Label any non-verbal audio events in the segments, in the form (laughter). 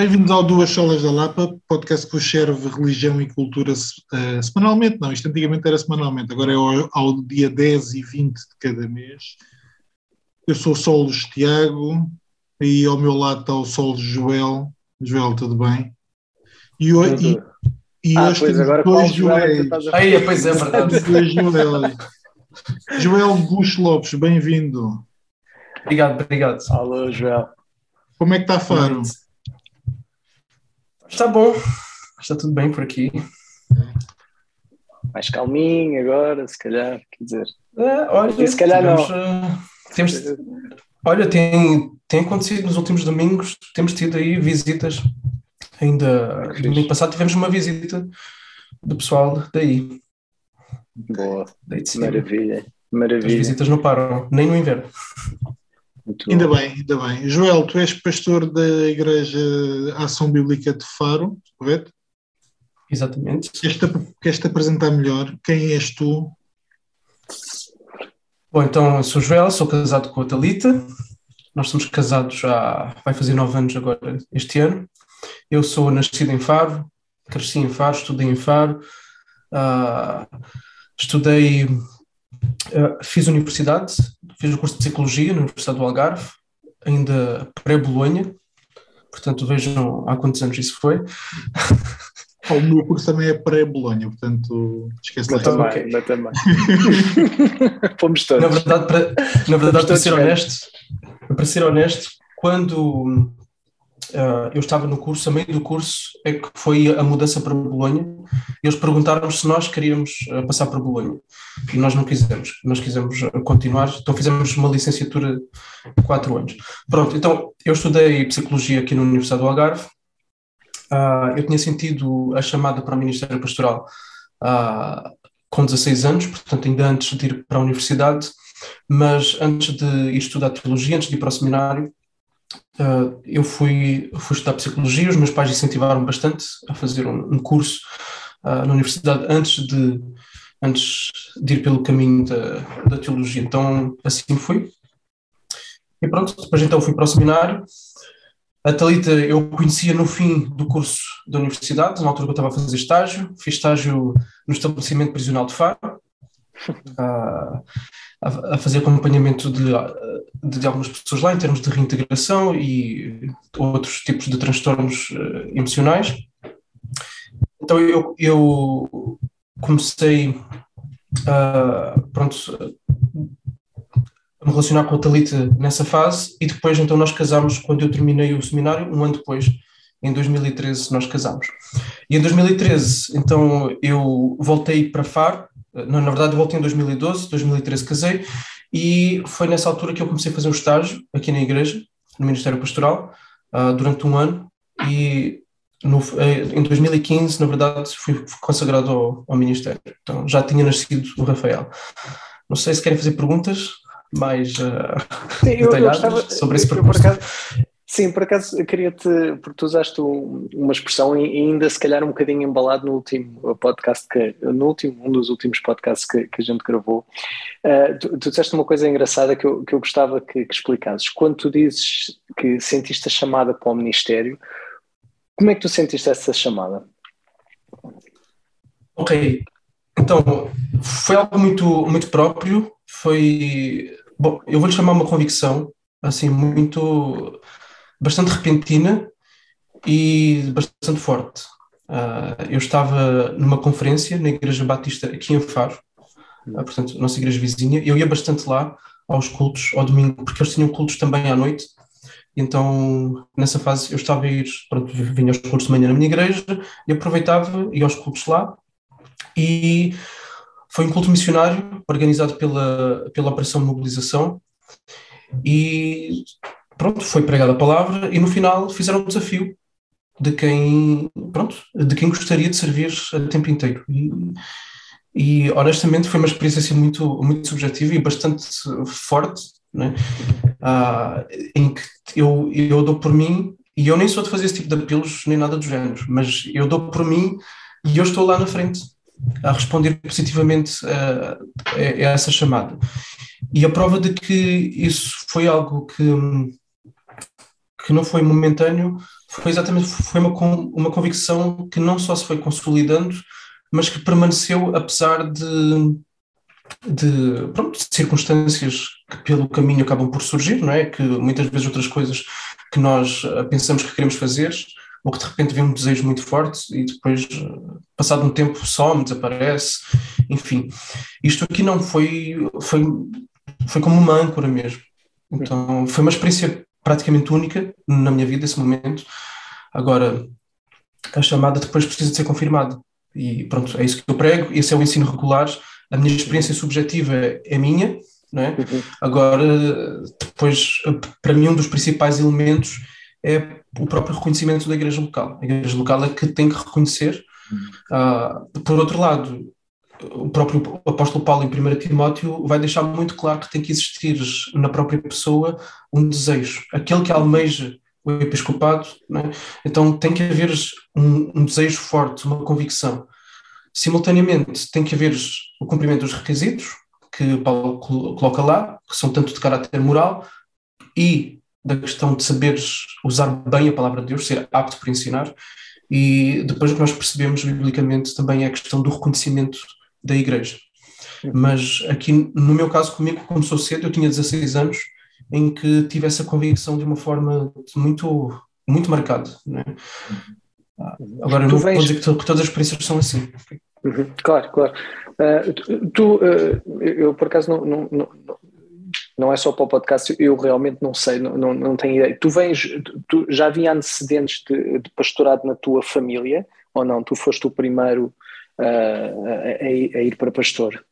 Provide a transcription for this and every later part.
Bem-vindos ao Duas Solas da Lapa, podcast que vos serve religião e cultura uh, semanalmente. Não, isto antigamente era semanalmente, agora é ao, ao, dia 10 e 20 de cada mês. Eu sou o Solos Tiago e ao meu lado está o Solos Joel. Joel, tudo bem? E, hoje, e, e ah, hoje temos agora dois Joéis. Aí, pois é verdade. dois. Joel Bush Lopes, bem-vindo. Obrigado, obrigado. Alô, Joel. Como é que está Faro? Está bom, está tudo bem por aqui. Mais calminho agora, se calhar, quer dizer. É, olha, se calhar tivemos, não. Uh, temos, olha, tem, tem acontecido nos últimos domingos, temos tido aí visitas. Ainda no domingo passado tivemos uma visita do pessoal daí. Boa, daí maravilha, maravilha. As visitas não param, nem no inverno. Muito ainda bom. bem, ainda bem. Joel, tu és pastor da Igreja Ação Bíblica de Faro, correto? Exatamente. Queres-te, apresentar melhor? Quem és tu? Bom, então eu sou Joel, sou casado com a Talita. Nós somos casados há, vai fazer nove anos agora este ano. Eu sou nascido em Faro, cresci em Faro, estudei em Faro, uh, estudei, uh, fiz universidade, fiz o curso de Psicologia na Universidade do Algarve, ainda pré-Bolonha, portanto vejam há quantos anos isso foi. O meu curso também é pré-Bolonha, portanto esquece lá. Também, okay. também. (laughs) Fomos todos. Na verdade, para, na verdade, para ser honesto, para ser honesto, quando uh, eu estava no curso, a meio do curso é que foi a mudança para Bolonha, e eles perguntaram se nós queríamos uh, passar para Bolonha, e nós não quisemos, nós quisemos uh, continuar, então fizemos uma licenciatura de quatro anos. Pronto, então eu estudei Psicologia aqui na Universidade do Algarve, eu tinha sentido a chamada para o Ministério Pastoral com 16 anos, portanto ainda antes de ir para a universidade, mas antes de ir estudar teologia, antes de ir para o seminário, Uh, eu fui, fui estudar psicologia, os meus pais incentivaram bastante a fazer um, um curso uh, na universidade antes de, antes de ir pelo caminho da, da teologia. Então, assim fui. E pronto, depois então fui para o seminário. A Talita eu conhecia no fim do curso da universidade, na altura que eu estava a fazer estágio. Fiz estágio no estabelecimento prisional de Faro. Uh, (laughs) a, fazer acompanhamento de, de, algumas pessoas lá em termos de reintegração e outros tipos de transtornos uh, emocionais. Então eu, eu comecei pronto, a me relacionar com a Talita nessa fase e depois então nós casámos quando eu terminei o seminário, um ano depois, em 2013 nós casámos. E em 2013 então eu voltei para Faro não, na verdade, voltei em 2012, 2013 casei, e foi nessa altura que eu comecei a fazer um estágio aqui na igreja, no Ministério Pastoral, uh, durante um ano, e no, eh, em 2015, na verdade, fui consagrado ao, ao, Ministério. Então já tinha nascido o Rafael. Não sei se querem fazer perguntas mais uh, Sim, detalhadas eu, eu sobre esse percurso. Sim, por acaso queria-te, porque tu usaste uma expressão e ainda se calhar um bocadinho embalado no último podcast, que, no último, um dos últimos podcasts que, que a gente gravou, uh, tu, tu, disseste uma coisa engraçada que eu, que eu gostava que, que explicasses. Quando tu dizes que sentiste a chamada para o Ministério, como é que tu sentiste essa chamada? Ok, então foi algo muito, muito próprio, foi, bom, eu vou-lhe chamar uma convicção, assim, muito bastante repentina e bastante forte. Uh, eu estava numa conferência na Igreja Batista aqui em Faro, uh, portanto, nossa igreja vizinha. Eu ia bastante lá aos cultos, ao domingo, porque eles tinham cultos também à noite. Então, nessa fase, eu estava a ir, pronto, vinha aos cultos de manhã na minha igreja e aproveitava, ia aos cultos lá. E foi um culto missionário organizado pela, pela Operação Mobilização. E pronto, foi pregada a palavra e no final fizeram um desafio de quem, pronto, de quem gostaria de servir a tempo inteiro. E, e honestamente foi uma experiência assim, muito, muito subjetiva e bastante forte, né? Ah, em que eu, eu dou por mim, e eu nem sou de fazer esse tipo de apelos nem nada do género, mas eu dou por mim e eu estou lá na frente a responder positivamente a, a, essa chamada. E a prova de que isso foi algo que que não foi momentâneo foi exatamente foi uma, uma convicção que não só se foi consolidando, mas que permaneceu apesar de, de, pronto, circunstâncias que pelo caminho acabam por surgir, não é? Que muitas vezes outras coisas que nós eh, pensamos que queremos fazer, ou que de repente vem um desejo muito forte e depois, eh, passado um tempo, some, desaparece, enfim. Isto aqui não foi, foi, foi como uma âncora mesmo. Então, foi uma experiência praticamente única na minha vida esse momento. Agora, a chamada depois precisa de ser confirmada. E pronto, é isso que eu prego, esse é o ensino regular. A minha experiência subjetiva é minha, não é? Uhum. Agora, depois, para mim, um dos principais elementos é o próprio reconhecimento da igreja local. A igreja local é que tem que reconhecer. Uh, por outro lado, o próprio apóstolo Paulo em 1 Timóteo vai deixar muito claro que tem que existir na própria pessoa um desejo, aquele que almeja o episcopado, é? então tem que haver um, um, desejo forte, uma convicção. Simultaneamente tem que haver o cumprimento dos requisitos que Paulo coloca lá, que são tanto de caráter moral e da questão de saberes usar bem a palavra de Deus, ser apto para ensinar, e depois o que nós percebemos biblicamente também é a questão do reconhecimento da igreja. Mas aqui, no meu caso, comigo começou cedo, eu tinha 16 anos, em que tive essa convicção de uma forma muito, muito marcada. Né? Agora, tu não vens... vou dizer que, que, todas as experiências são assim. Uhum, claro, claro. Uh, tu, uh, eu por acaso não, não, não, não é só para o podcast, eu realmente não sei, não, não, não tenho ideia. Tu vens, tu já havia antecedentes de, de pastorado na tua família ou não? Tu foste o primeiro a, a, ir para pastor?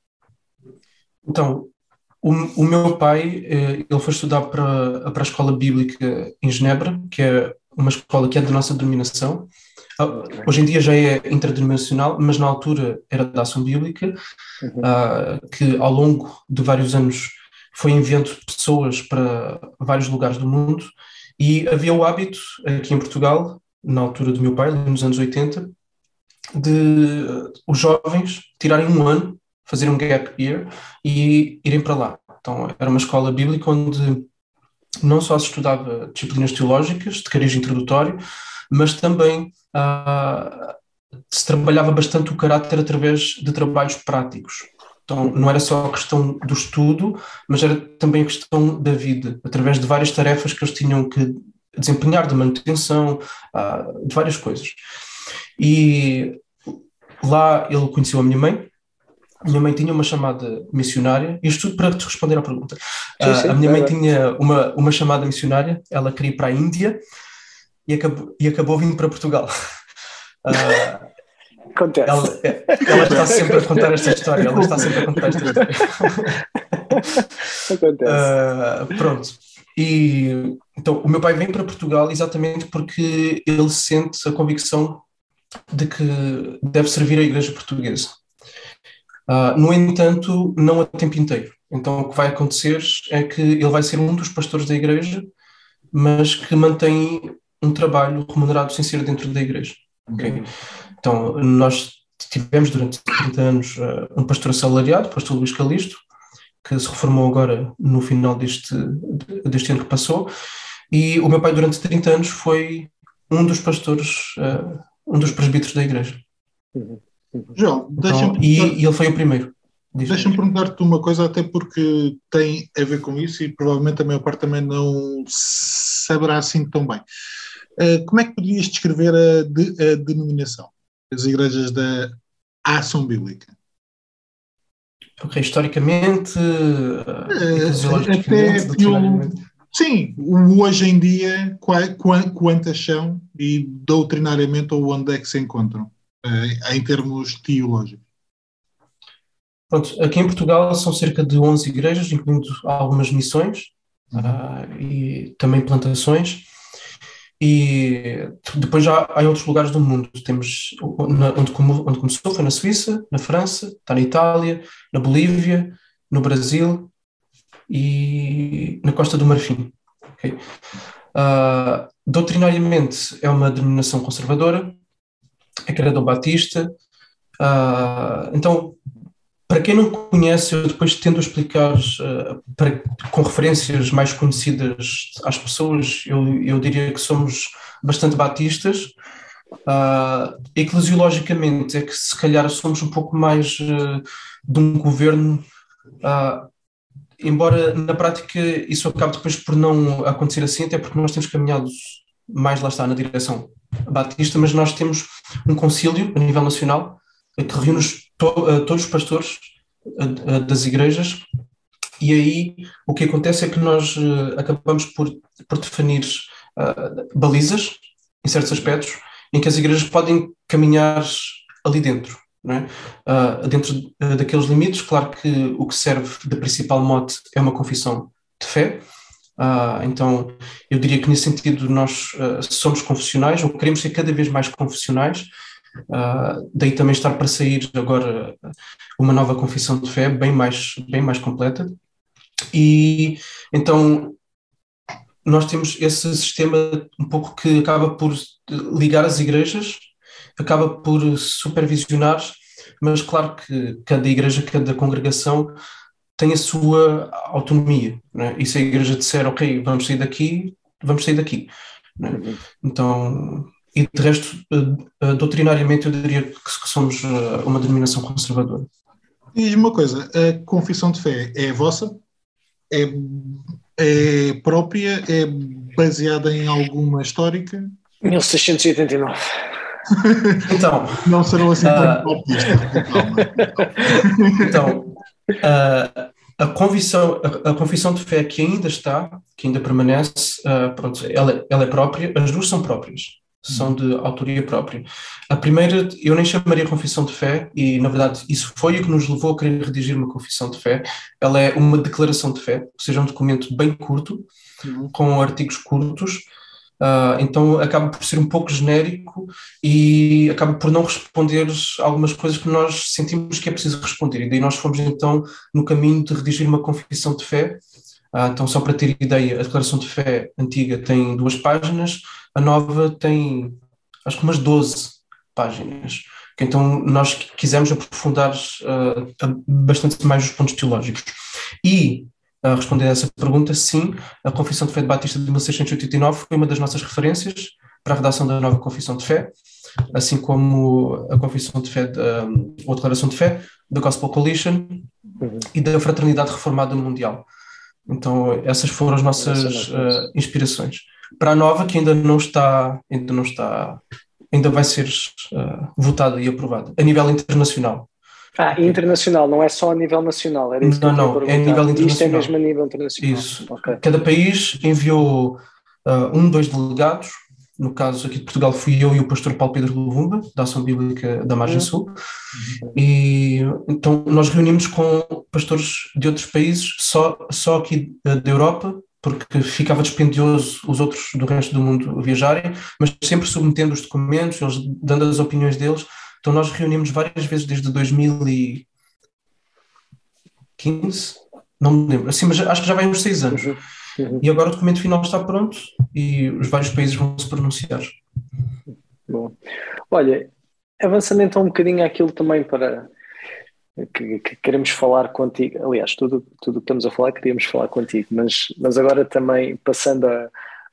Então, o, o, meu pai, eh, ele foi estudar para, para a escola bíblica em Genebra, que é uma escola que é da nossa denominação. Ah, hoje em dia já é interdenominacional, mas na altura era da ação bíblica, uhum. uh, que ao longo de vários anos foi enviando pessoas para vários lugares do mundo e havia o hábito aqui em Portugal, na altura do meu pai, nos anos 80, de os jovens tirarem um ano, fazerem um gap year e irem para lá. Então, era uma escola bíblica onde não só se estudava disciplinas teológicas, de cariz introdutório, mas também ah, se trabalhava bastante o caráter através de trabalhos práticos. Então, não era só a questão do estudo, mas era também a questão da vida, através de várias tarefas que eles tinham que desempenhar, de manutenção, ah, de várias coisas. E lá ele conheceu a minha mãe. A minha mãe tinha uma chamada missionária, isto tudo para te responder à pergunta. Sim, sim, uh, a minha mãe tinha uma, uma chamada missionária, ela queria ir para a Índia e acabou, e acabou vindo para Portugal. Uh, Acontece. Ela, ela, está sempre a contar esta história, ela está sempre a contar esta história. (laughs) Acontece. Uh, pronto. E então o meu pai vem para Portugal exatamente porque ele sente a convicção de que deve servir a Igreja Portuguesa. Uh, no entanto, não a tempo inteiro. Então, o que vai acontecer é que ele vai ser um dos pastores da Igreja, mas que mantém um trabalho remunerado sem ser dentro da Igreja. Okay? Uhum. Então, nós tivemos durante 30 anos uh, um pastor assalariado, o pastor Luís Calisto, que se reformou agora no final deste, deste ano que passou, e o meu pai durante 30 anos foi um dos pastores uh, um dos presbíteros da igreja. Uhum. João, então, e, e, ele foi o primeiro. Deixa-me perguntar-te uma coisa, até porque tem a ver com isso e provavelmente a maior parte também não saberá assim tão bem. Uh, como é que podias descrever a, de, a denominação das igrejas da ação bíblica? Ok, historicamente, uh, até Sim, hoje em dia, quantas são e doutrinariamente ou onde é que se encontram, eh, em termos teológicos? Pronto, aqui em Portugal são cerca de 11 igrejas, incluindo algumas missões uhum. uh, e também plantações. E depois já há em outros lugares do mundo. Temos onde, onde começou foi na Suíça, na França, está na Itália, na Bolívia, no Brasil e na Costa do Marfim. Okay? Uh, doutrinariamente é uma denominação conservadora, é criador batista, uh, então para quem não conhece, eu depois tendo a explicar uh, para, com referências mais conhecidas às pessoas, eu, eu diria que somos bastante batistas. Uh, eclesiologicamente é que se calhar somos um pouco mais uh, de um governo, uh, embora na prática isso acabe depois por não acontecer assim, até porque nós temos caminhado mais lá está na direção batista, mas nós temos um concílio a nível nacional que reúne to, todos os pastores das igrejas e aí o que acontece é que nós acabamos por, por definir balizas em certos aspectos em que as igrejas podem caminhar ali dentro. É? Uh, dentro uh, daqueles limites, claro que o que serve de principal mote é uma confissão de fé. Uh, então, eu diria que nesse sentido nós somos confessionais, ou queremos ser cada vez mais confessionais. daí também estar para sair agora uma nova confissão de fé bem mais, bem mais completa. E então nós temos esse sistema um pouco que acaba por ligar as igrejas, acaba por supervisionar, mas claro que cada igreja, cada congregação tem a sua autonomia. Né? E se a igreja disser, ok, vamos sair daqui, vamos sair daqui. Né? Então, e de resto, uh, doutrinariamente, eu diria que, somos uh, uma denominação conservadora. Diz-me uma coisa, a confissão de fé é vossa? É é própria, é baseada em alguma histórica? 1689. Então. Não serão assim tão uh, Então, uh, a, convicção, a, a, confissão de fé que ainda está, que ainda permanece, uh, pronto, ela, ela é própria, as duas são próprias são de autoria própria. A primeira, eu nem chamaria confissão de fé, e na verdade isso foi o que nos levou a querer redigir uma confissão de fé. Ela é uma declaração de fé, ou seja, um documento bem curto, uhum. com artigos curtos, uh, então acaba por ser um pouco genérico e acaba por não responder algumas coisas que nós sentimos que é preciso responder. E daí nós fomos então no caminho de redigir uma confissão de fé. Uh, então, só para ter ideia, a declaração de fé antiga tem duas páginas, a nova tem acho que umas 12 páginas. Então nós quisemos aprofundar uh, bastante mais os pontos teológicos. E, uh, responder a essa pergunta, sim, a Confissão de Fé de Batista de 1689 foi uma das nossas referências para a redação da nova Confissão de Fé, assim como a Confissão de Fé, de, um, ou a Declaração de Fé, da Gospel Coalition uhum. e da Fraternidade Reformada Mundial. Então essas foram as nossas uh, inspirações para a nova que ainda não está, ainda não está, ainda vai ser uh, votada e aprovada a nível internacional. Ah, internacional, não é só a nível nacional, era isso não, que eu Não, não, é a nível internacional. Isto é mesmo a nível internacional. Isso. Okay. Cada país enviou uh, um, dois delegados, no caso aqui de Portugal fui eu e o pastor Paulo Pedro Luvumba, da Ação Bíblica da Margem uhum. Sul, e então nós reunimos com pastores de outros países, só, só aqui uh, da Europa, porque ficava dispendioso os outros do resto do mundo viajarem, mas sempre submetendo os documentos, eles dando as opiniões deles. Então nós reunimos várias vezes desde 2015, não me lembro, assim, mas acho que já vai uns seis anos. Uhum. Uhum. E agora o documento final está pronto e os vários países vão se pronunciar. Bom, olha, avançando então um bocadinho aquilo também para que, que, queremos falar contigo. Aliás, tudo tudo que estamos a falar queríamos falar contigo, mas, mas agora também passando a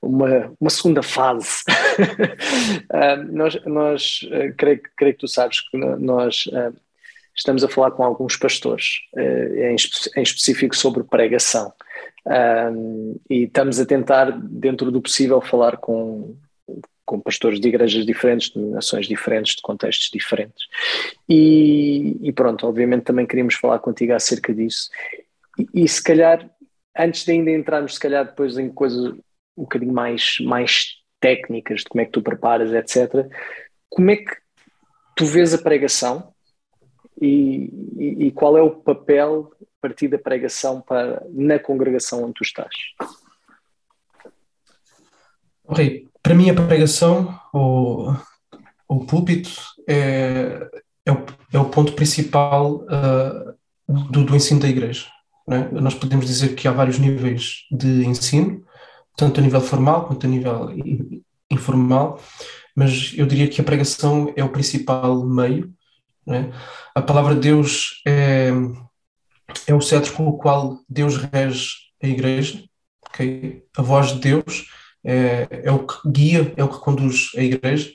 uma, uma segunda fase. (laughs) uh, nós, nós uh, creio, creio que tu sabes que nós uh, estamos a falar com alguns pastores, em, em, específico sobre pregação. e estamos a tentar, dentro do possível, falar com, com pastores de igrejas diferentes, de nações diferentes, de contextos diferentes. E, e, pronto, obviamente também queríamos falar contigo acerca disso. E, e, se calhar, antes de ainda entrarmos, se calhar depois em coisas um bocadinho mais, mais técnicas, de como é que tu preparas, etc., como é que tu vês a pregação e, e qual é o papel a partir da pregação para, na congregação onde tu estás? Ok, para mim, a pregação, o, o púlpito, é, é, o, é o ponto principal uh, do, do, ensino da igreja. É? Nós podemos dizer que há vários níveis de ensino, tanto a nível formal quanto a nível informal, mas eu diria que a pregação é o principal meio É? A palavra de Deus é, é o cetro com o qual Deus rege a igreja. Okay? A voz de Deus é, é o que guia, é o que conduz a igreja.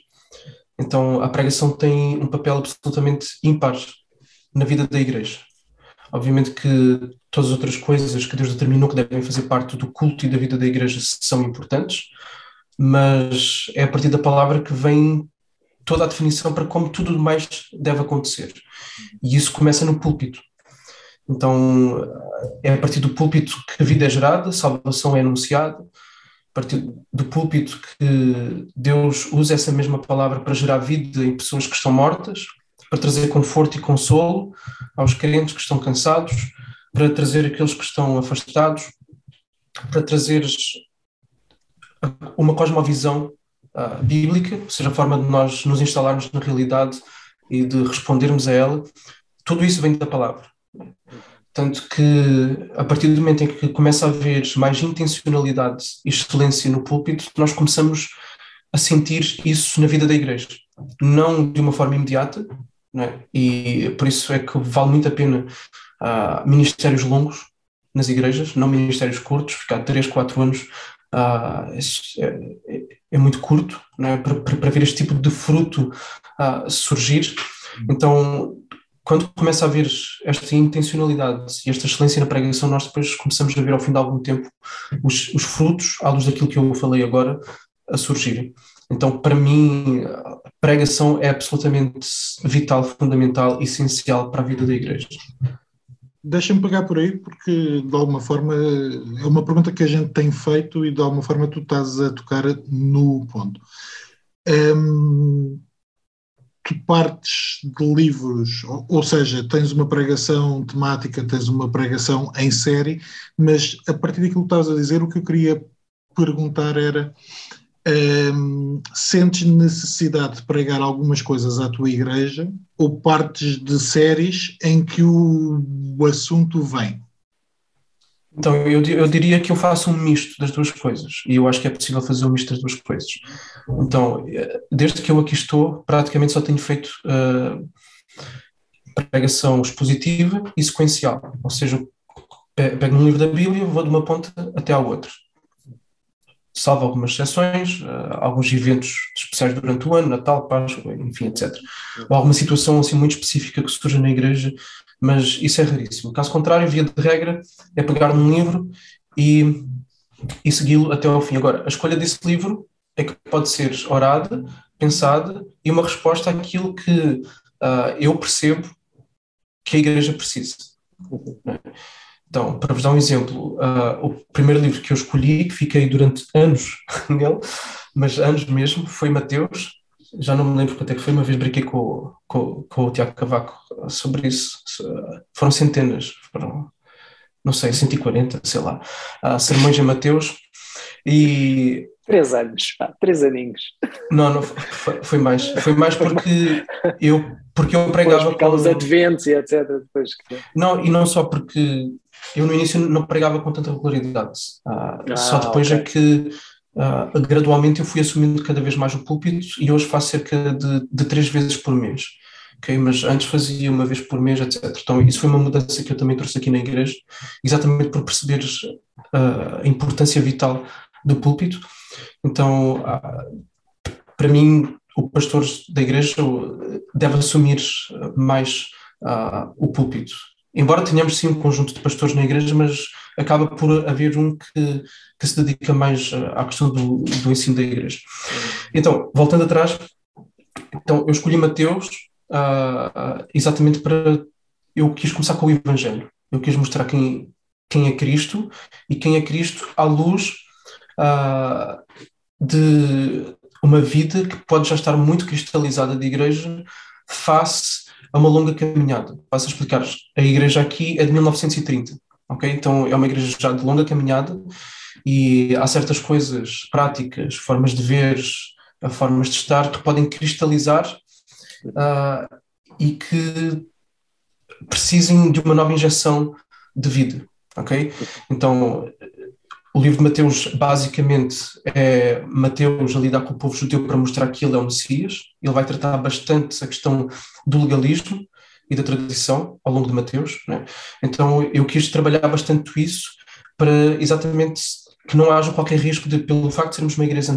Então a pregação tem um papel absolutamente ímpar na vida da igreja. Obviamente que todas as outras coisas que Deus determinou que devem fazer parte do culto e da vida da igreja são importantes, mas é a partir da palavra que vem toda a definição para como tudo mais deve acontecer. E isso começa no púlpito. Então, é a partir do púlpito que a vida é gerada, a salvação é anunciada, a partir do púlpito que Deus usa essa mesma palavra para gerar vida em pessoas que estão mortas, para trazer conforto e consolo aos crentes que estão cansados, para trazer aqueles que estão afastados, para trazer uma cosmovisão uh, bíblica, ou seja, a forma de nós nos instalarmos na realidade e de respondermos a ela, tudo isso vem da palavra. Tanto que, a partir do momento em que começa a haver mais intencionalidade e excelência no púlpito, nós começamos a sentir isso na vida da igreja. Não de uma forma imediata, é? E por isso é que vale muito a pena uh, ministérios longos nas igrejas, não ministérios curtos, ficar 3, 4 anos uh, é, é, muito curto é? para, para, ver este tipo de fruto uh, surgir. Então, quando começa a haver esta intencionalidade e esta excelência na pregação, nós depois começamos a ver ao fim de algum tempo os, os frutos, à luz daquilo que eu falei agora, a surgirem. Então, para mim, pregação é absolutamente vital, fundamental, essencial para a vida da igreja. Deixa-me pegar por aí, porque de alguma forma é uma pergunta que a gente tem feito e de alguma forma tu estás a tocar no ponto. Hum, tu partes de livros, ou, ou, seja, tens uma pregação temática, tens uma pregação em série, mas a partir daquilo que estás a dizer, o que eu queria perguntar era um, sentes necessidade de pregar algumas coisas à tua igreja ou partes de séries em que o, o assunto vem? Então, eu, eu diria que eu faço um misto das duas coisas e eu acho que é possível fazer um misto das duas coisas. Então, eh, desde que eu aqui estou, praticamente só tenho feito uh, pregação expositiva e sequencial, ou seja, pego um livro da Bíblia, vou de uma ponta até à outra salvo algumas exceções, uh, alguns eventos especiais durante o ano, Natal, Páscoa, enfim, etc. Ou alguma situação assim muito específica que surge na igreja, mas isso é raríssimo. Caso contrário, via de regra, é pegar um livro e, e segui-lo até ao fim. Agora, a escolha desse livro é que pode ser orada, pensada e uma resposta àquilo que uh, eu percebo que a igreja precisa. Então, para vos dar um exemplo, uh, o primeiro livro que eu escolhi, que fiquei durante anos (laughs) nele, mas anos mesmo, foi Mateus. Já não me lembro quanto é que foi, uma vez brinquei com, com, com o Tiago Cavaco sobre isso. Foram centenas, foram, não sei, 140, sei lá, uh, sermões em Mateus. E Três anos, pá, três aninhos. Não, não, foi, foi mais. Foi mais porque eu, porque eu pregava. com os adventos e etc. Depois. Não, e não só porque eu no início não pregava com tanta regularidade. Ah, ah, só depois okay. é que ah, gradualmente eu fui assumindo cada vez mais o púlpito e hoje faço cerca de, de três vezes por mês. Okay, mas antes fazia uma vez por mês, etc. Então, isso foi uma mudança que eu também trouxe aqui na igreja, exatamente por perceberes a importância vital do púlpito então, ah, para mim, o pastor da igreja deve assumir mais uh, o púlpito. Embora tenhamos sim um conjunto de pastores na igreja, mas acaba por haver um que, que se dedica mais à questão do, do ensino da igreja. Então, voltando atrás, então eu escolhi Mateus uh, exatamente para. Eu quis começar com o Evangelho. Eu quis mostrar quem, quem é Cristo e quem é Cristo à luz uh, de uma vida que pode já estar muito cristalizada de igreja face a uma longa caminhada. Passo a explicar. A igreja aqui é de 1930, ok? Então é uma igreja já de longa caminhada e há certas coisas práticas, formas de ver, formas de estar que podem cristalizar uh, e que precisem de uma nova injeção de vida, ok? Então o livro de Mateus, basicamente, é Mateus a lidar com o povo judeu para mostrar que ele é o Messias. Ele vai tratar bastante a questão do legalismo e da tradição ao longo de Mateus. Né? Então, eu quis trabalhar bastante isso para exatamente que não haja qualquer risco de, pelo facto de sermos uma igreja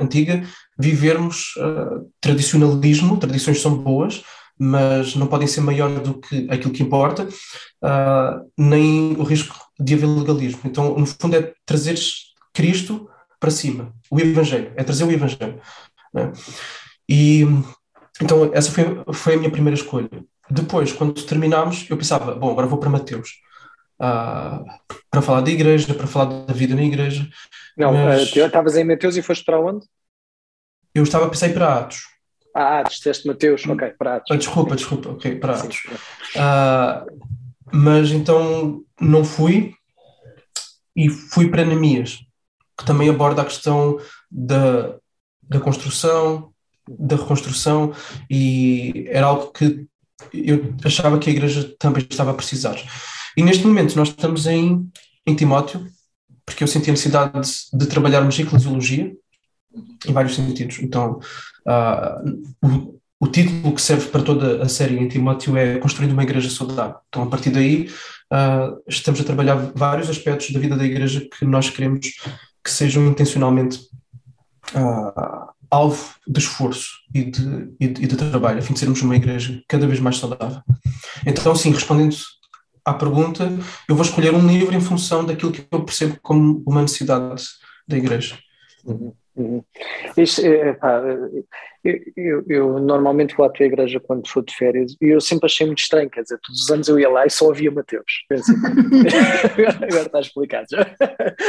antiga, vivermos uh, tradicionalismo, tradições são boas, mas não podem ser maior do que aquilo que importa, uh, nem o risco de haver legalismo. Então, no fundo, é trazer Cristo para cima, o Evangelho, é trazer o Evangelho. Né? E então, essa foi, foi a minha primeira escolha. Depois, quando terminámos, eu pensava, bom, agora vou para Mateus. Uh, para falar da igreja, para falar da vida na igreja. Não, mas... uh, estavas em Mateus e foste para onde? Eu estava a pensar em para Atos. Ah, disseste Mateus, ok, para Atos. Ah, desculpa, desculpa, ok, para Atos. Uh, mas então não fui e fui para Neemias, que também aborda a questão da, da construção, da reconstrução, e era algo que eu achava que a igreja também estava a precisar. E neste momento nós estamos em, em Timóteo, porque eu senti a necessidade de, de trabalharmos eclesiologia, em vários sentidos. Então, uh, o, título que serve para toda a série em Timóteo é Construindo uma Igreja Saudável. Então, a partir daí, uh, estamos a trabalhar vários aspectos da vida da Igreja que nós queremos que sejam intencionalmente uh, alvo de esforço e de, e, de, e de trabalho, a fim de sermos uma Igreja cada vez mais saudável. Então, sim, respondendo à pergunta, eu vou escolher um livro em função daquilo que eu percebo como uma necessidade da Igreja. Uhum. Uhum. Isto, é, pá, eu, eu, eu, normalmente vou à tua igreja quando for de férias e eu sempre achei muito estranho, quer dizer, todos os anos eu ia lá e só ouvia Mateus. Agora, (laughs) agora está explicado.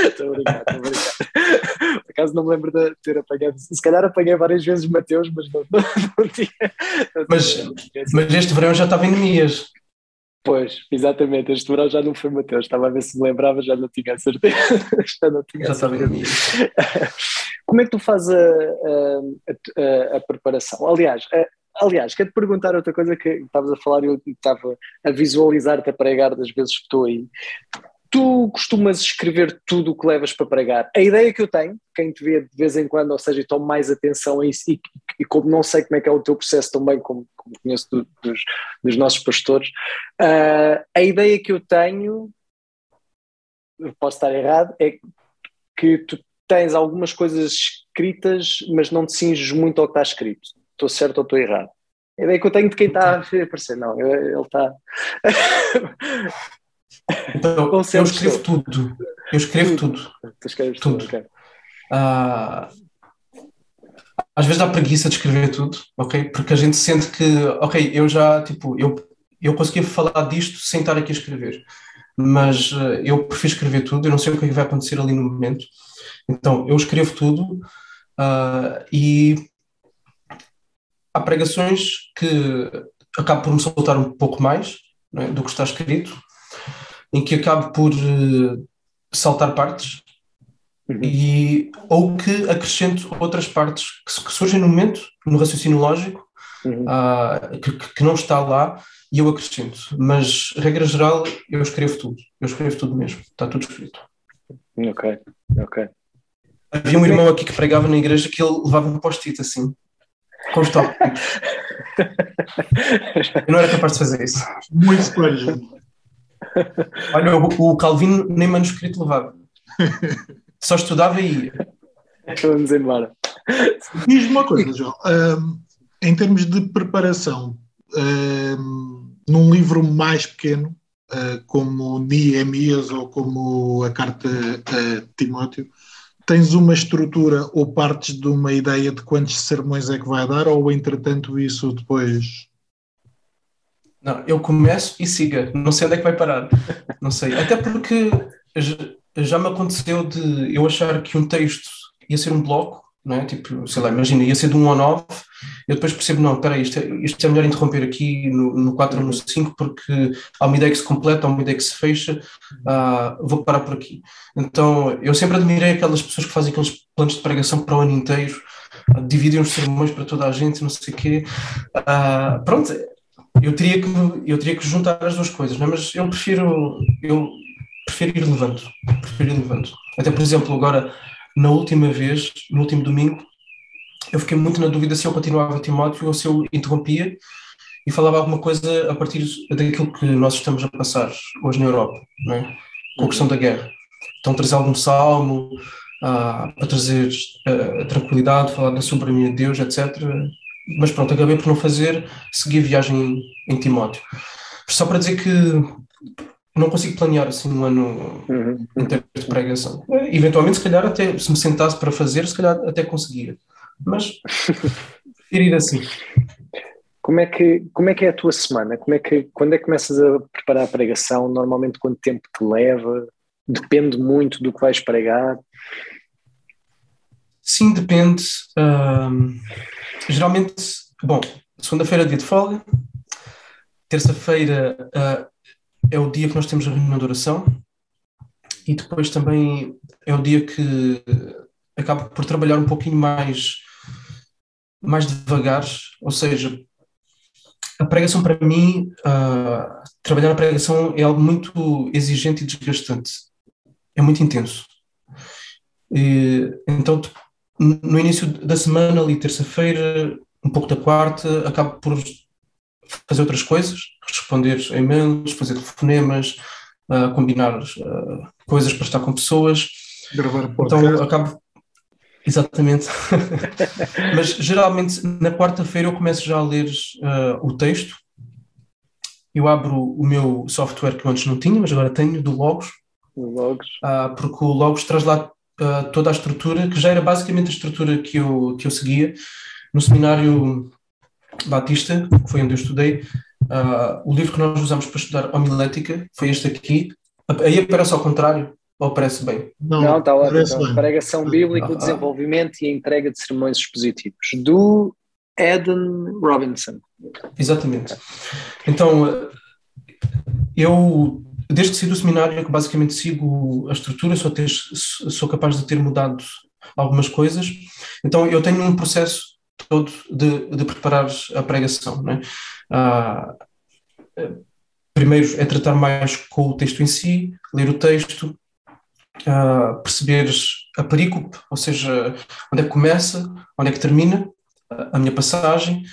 Estou a brincar, estou a brincar. Por acaso não me lembro de ter apanhado, se calhar apanhei várias vezes Mateus, mas não, não, não tinha. Não mas, tinha, mas este verão já estava em Nemias. Pois, exatamente, este verão já não foi Mateus, estava a ver se me lembrava, já não tinha a certeza. (laughs) já não tinha já certeza. Como é que tu fazes a, a, a, a preparação? Aliás, aliás, quero-te perguntar outra coisa que estavas a falar e eu estava a visualizar-te a pregar das vezes que estou aí. Tu costumas escrever tudo o que levas para pregar. A ideia que eu tenho, quem te vê de vez em quando, ou seja, tomo mais atenção a isso, e, e, como não sei como é que é o teu processo também, como, como conheço do, dos, dos, nossos pastores, uh, a ideia que eu tenho, posso estar errado, é que tu tens algumas coisas escritas, mas não te cinges muito ao que está escrito. Estou certo ou estou errado? A ideia que eu tenho de quem está a aparecer, não, ele está. (laughs) Então, eu escrevo tudo. Eu escrevo tudo. Tu escreves tudo. tudo. Okay. Uh, às vezes dá preguiça de escrever tudo, ok? Porque a gente sente que, ok, eu já, tipo, eu, eu consegui falar disto sem estar aqui a escrever. Mas uh, eu prefiro escrever tudo, eu não sei o que é vai acontecer ali no momento. Então, eu escrevo tudo uh, e há pregações que acabo por me soltar um pouco mais é, do que está escrito, em que acabo por uh, saltar partes uhum. e ou que acrescento outras partes que, que, surgem no momento, no raciocínio lógico, uhum. uh, que, que, não está lá e eu acrescento. Mas, regra geral, eu escrevo tudo. Eu escrevo tudo mesmo. Está tudo escrito. Ok, ok. Havia um irmão aqui que pregava na igreja que ele levava um post-it assim, com os tópicos. (laughs) Eu não era capaz de fazer isso. Muito escolha. (laughs) Olha, o, o Calvino nem manuscrito levava. (laughs) Só estudava e ia. Vamos embora. Diz-me uma coisa, João. Um, em termos de preparação, um, num livro mais pequeno, uh, como Neemias ou como a carta a Timóteo, tens uma estrutura ou partes de uma ideia de quantos sermões é que vai dar, ou entretanto isso depois. Não, eu começo e siga, não sei onde é que vai parar, não sei. Até porque já me aconteceu de eu achar que um texto ia ser um bloco, não é? Tipo, sei lá, imagina, ia ser de um on off, eu depois percebo, não, espera aí, isto, é, isto é melhor interromper aqui no, no 4 ou no 5 porque há uma ideia que se completa, há uma ideia que se fecha, vou parar por aqui. Então, eu sempre admirei aquelas pessoas que fazem aqueles planos de pregação para o ano inteiro, dividem os sermões para toda a gente, não sei o quê. Uh, pronto, eu teria, que, eu teria que juntar as duas coisas, não é? mas eu prefiro, eu prefiro ir levando. prefiro ir levando. Até, por exemplo, agora, na última vez, no último domingo, eu fiquei muito na dúvida se eu continuava Timóteo ou se eu interrompia e falava alguma coisa a partir daquilo que nós estamos a passar hoje na Europa, não é? com a questão da guerra. Então, trazer algum salmo uh, para trazer uh, tranquilidade, falar da soberania de Deus, etc. Mas pronto, acabei por não fazer, segui a viagem em, em Timóteo. Só para dizer que não consigo planear assim um ano uhum. inteiro de pregação. Eventualmente, se calhar, até se me sentasse para fazer, se calhar até conseguia. Mas (laughs) ir assim. Como é, que, como é que é a tua semana? Como é que, quando é que começas a preparar a pregação? Normalmente quanto tempo te leva? Depende muito do que vais pregar? Sim, depende. Um, geralmente, bom, segunda-feira é dia de folga, terça-feira uh, é o dia que nós temos a reunião de oração e depois também é o dia que acabo por trabalhar um pouquinho mais mais devagar, ou seja, a pregação para mim, uh, trabalhar na pregação é algo muito exigente e desgastante. É muito intenso. E, então, no início da semana, ali terça-feira, um pouco da quarta, acabo por fazer outras coisas, responder e-mails, fazer telefonemas, uh, combinar uh, coisas para estar com pessoas. Gravar podcast. Então, acabo Exatamente. (laughs) Mas geralmente na quarta-feira eu começo já a ler uh, o texto. Eu abro o meu software que eu antes não tinha, mas agora tenho, do Logos. O Logos. Porque o Logos traz lá uh, toda a estrutura, que já era basicamente a estrutura que eu, que eu seguia. No seminário Batista, que foi onde eu estudei, o livro que nós usamos para estudar homilética foi este aqui. Aí aparece ao contrário, ou parece bem? Não, está ótimo. Então, pregação bíblica, o ah, ah. desenvolvimento e a entrega de sermões expositivos, do Eden Robinson. Exatamente. Então, eu, desde que saí do seminário, é que basicamente sigo a estrutura, sou, ter, sou capaz de ter mudado algumas coisas. Então, eu tenho um processo todo de, de preparar a pregação. Né? Ah, primeiro é tratar mais com o texto em si, ler o texto, uh, perceberes a perícope, ou seja, onde é que começa, onde é que termina a minha passagem.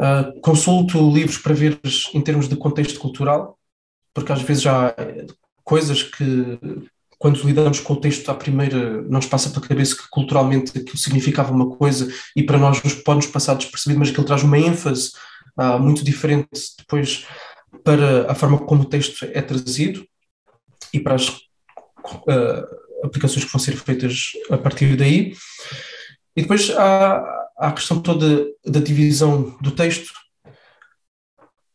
Uh, consulto livros para ver em termos de contexto cultural, porque às vezes há coisas que, quando lidamos com o texto à primeira, não nos passa pela cabeça que culturalmente aquilo significava uma coisa e para nós nos pode nos passar despercebido, mas aquilo traz uma ênfase uh, muito diferente depois para a forma como o texto é trazido e para as uh, aplicações que vão ser feitas a partir daí. E depois há, há a questão toda da divisão do texto,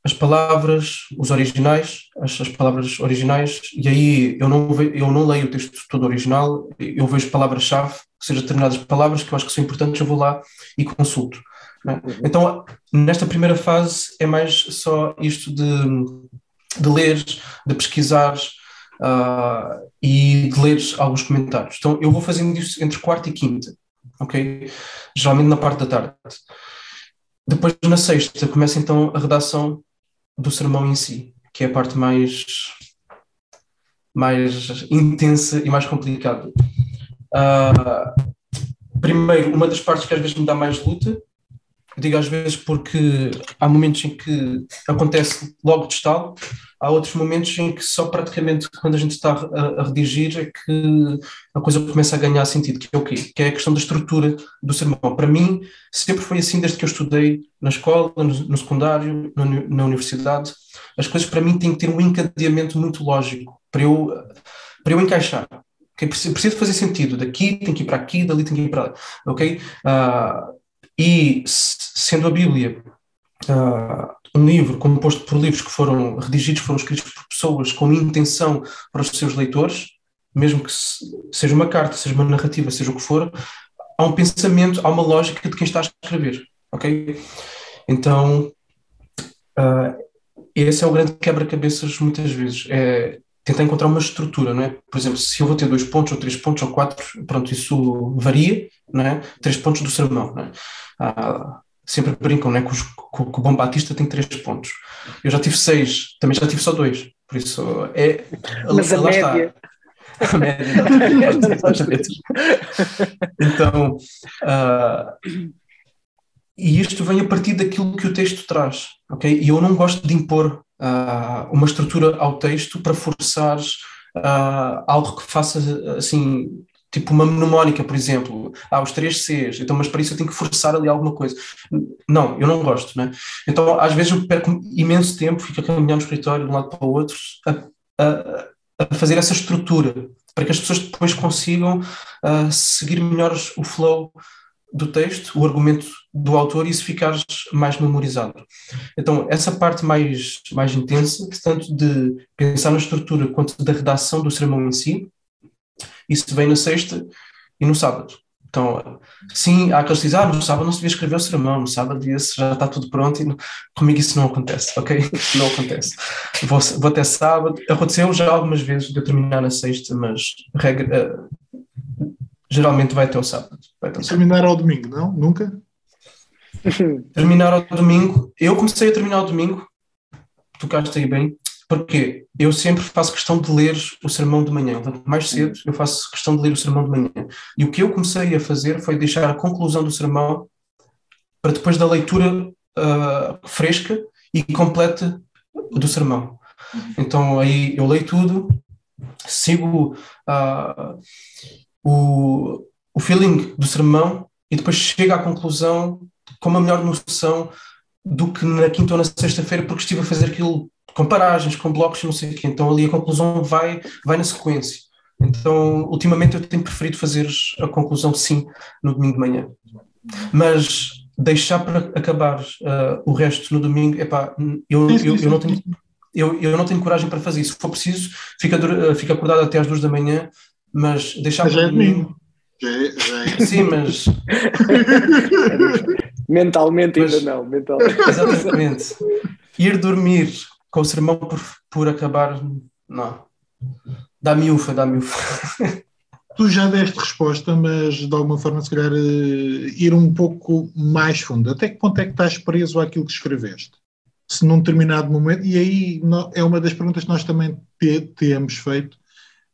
as palavras, os originais, as, as, palavras originais, e aí eu não, ve, eu não leio o texto todo original, eu vejo palavras-chave, ou seja, determinadas palavras que eu acho que são importantes, eu vou lá e consulto. É? Então, nesta primeira fase é mais só isto de, de ler, de pesquisar, uh, e de ler alguns comentários. Então eu vou fazendo isso entre quarta e quinta, ok? Geralmente na parte da tarde. Depois na sexta começa então a redação do sermão em si, que é a parte mais mais intensa e mais complicada. Uh, primeiro, uma das partes que às vezes me dá mais luta, digo às vezes porque há momentos em que acontece logo de estalo, há outros momentos em que só praticamente quando a gente está a, a, redigir é que a coisa começa a ganhar sentido, que é o quê? Que é a questão da estrutura do sermão. Para mim, sempre foi assim desde que eu estudei na escola, no, no secundário, no, na universidade. As coisas para mim têm que ter um encadeamento muito lógico para eu, para eu encaixar. Preciso fazer sentido. Daqui tem que ir para aqui, dali tem que ir para lá. Ok? Uh, e sendo a Bíblia uh, um livro composto por livros que foram redigidos, foram escritos por pessoas com intenção para os seus leitores, mesmo que seja uma carta, seja uma narrativa, seja o que for, há um pensamento, há uma lógica de quem está a escrever, ok? Então, uh, esse é o grande quebra-cabeças muitas vezes, é tentar encontrar uma estrutura, não é? Por exemplo, se eu vou ter dois pontos, ou três pontos, ou quatro, pronto, isso varia, não é? Três pontos do sermão, não é? Uh, sempre brincam né, que, os, que, o Bom Batista tem três pontos. Eu já tive seis, também já tive só dois. Por isso é. Mas a média. (laughs) a média. (laughs) então, uh, e isto vem a partir daquilo que o texto traz, ok? E eu não gosto de impor uh, uma estrutura ao texto para forçar uh, algo que faça, assim, tipo uma mnemónica, por exemplo, há os três Cs, então, mas para isso eu tenho que forçar ali alguma coisa. Não, eu não gosto, né? Então, às vezes eu perco imenso tempo, fico a caminhar no escritório de um lado para o outro, a, a, a fazer essa estrutura, para que as pessoas depois consigam uh, seguir melhor o flow do texto, o argumento do autor e isso ficar mais memorizado. Então, essa parte mais, mais intensa, tanto de pensar na estrutura quanto da redação do sermão em si, isso vem na sexta e no sábado. Então, sim, há aqueles que dizem, ah, no sábado não se devia escrever o sermão, no sábado já está tudo pronto e não, comigo isso não acontece, ok? (laughs) Não acontece. Vou, vou até sábado. Aconteceu já algumas vezes de eu terminar na sexta, mas regra, geralmente vai até o sábado. Vai até o sábado. Terminar ao domingo, não? Nunca? (laughs) terminar ao domingo. Eu comecei a terminar ao domingo, tocaste aí bem, porque eu sempre faço questão de ler o sermão de manhã. Mais cedo eu faço questão de ler o sermão de manhã. E o que eu comecei a fazer foi deixar a conclusão do sermão para depois da leitura uh, fresca e completa do sermão. Então aí eu leio tudo, sigo uh, o, o feeling do sermão e depois chego à conclusão com uma melhor noção do que na quinta ou na sexta-feira, porque estive a fazer aquilo com paragens, com blocos, não sei o quê. Então ali a conclusão vai, vai na sequência. Então, ultimamente eu tenho preferido fazer a conclusão sim no domingo de manhã. Mas deixar para acabar uh, o resto no domingo, epá, eu, eu, eu, não tenho, eu, eu não tenho coragem para fazer isso. Se for preciso, fica, uh, fica acordado até às duas da manhã, mas deixar para é domingo. Já é, já é. Sim, mas. (laughs) mentalmente mas, ainda não. Mentalmente. Exatamente. Ir dormir com o sermão por, por acabar, não. Dá-me ufa, dá-me ufa. (laughs) Tu já deste resposta, mas de alguma forma, se calhar, eh, ir um pouco mais fundo. Até que ponto é que estás preso àquilo que escreveste? Se num determinado momento, e aí é uma das perguntas que nós também te, temos feito,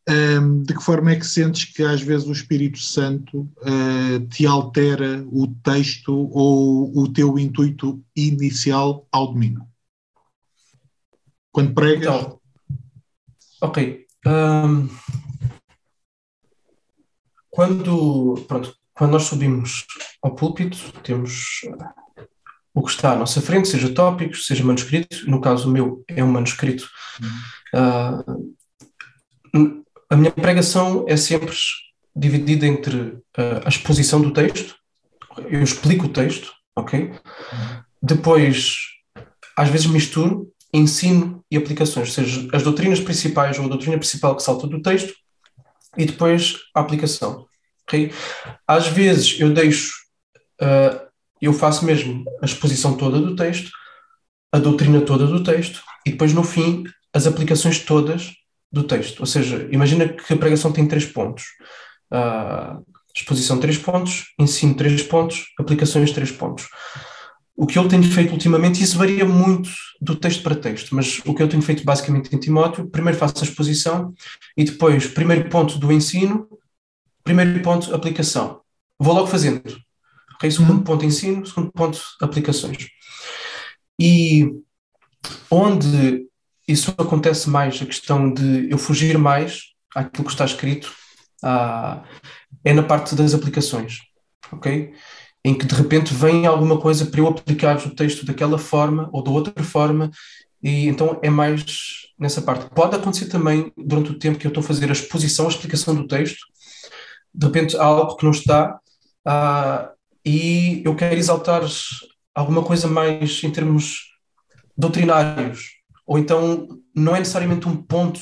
um, de que forma é que sentes que às vezes o Espírito Santo uh, te altera o texto ou o teu intuito inicial ao domingo? Quando pregas. Então, ok. Um, quando, pronto, quando nós subimos ao púlpito, temos o que está à nossa frente, seja tópicos, seja manuscrito. No caso, o meu é um manuscrito. Uhum. Uh, a minha pregação é sempre dividida entre uh, a exposição do texto, eu explico o texto, ok? Depois, às vezes misturo ensino e aplicações, ou seja, as doutrinas principais ou a doutrina principal que salta do texto e depois a aplicação. Okay? Às vezes eu deixo, uh, eu faço mesmo a exposição toda do texto, a doutrina toda do texto e depois no fim as aplicações todas do texto. Ou seja, imagina que a pregação tem três pontos. Uh, exposição três pontos, ensino três pontos, aplicações três pontos. O que eu tenho feito ultimamente, isso varia muito do texto para texto, mas o que eu tenho feito basicamente em Timóteo, primeiro faço a exposição e depois, primeiro ponto do ensino, primeiro ponto aplicação. Vou logo fazendo. Okay? Segundo uhum. ponto ensino, segundo ponto aplicações. E onde isso acontece mais, a questão de eu fugir mais àquilo que está escrito, ah, é na parte das aplicações. Ok? em que de repente vem alguma coisa para eu aplicar o texto daquela forma ou da outra forma, e então é mais nessa parte. Pode acontecer também durante o tempo que eu estou a fazer a exposição, a explicação do texto, de repente há algo que não está, uh, e eu quero exaltar alguma coisa mais em termos doutrinários, ou então não é necessariamente um ponto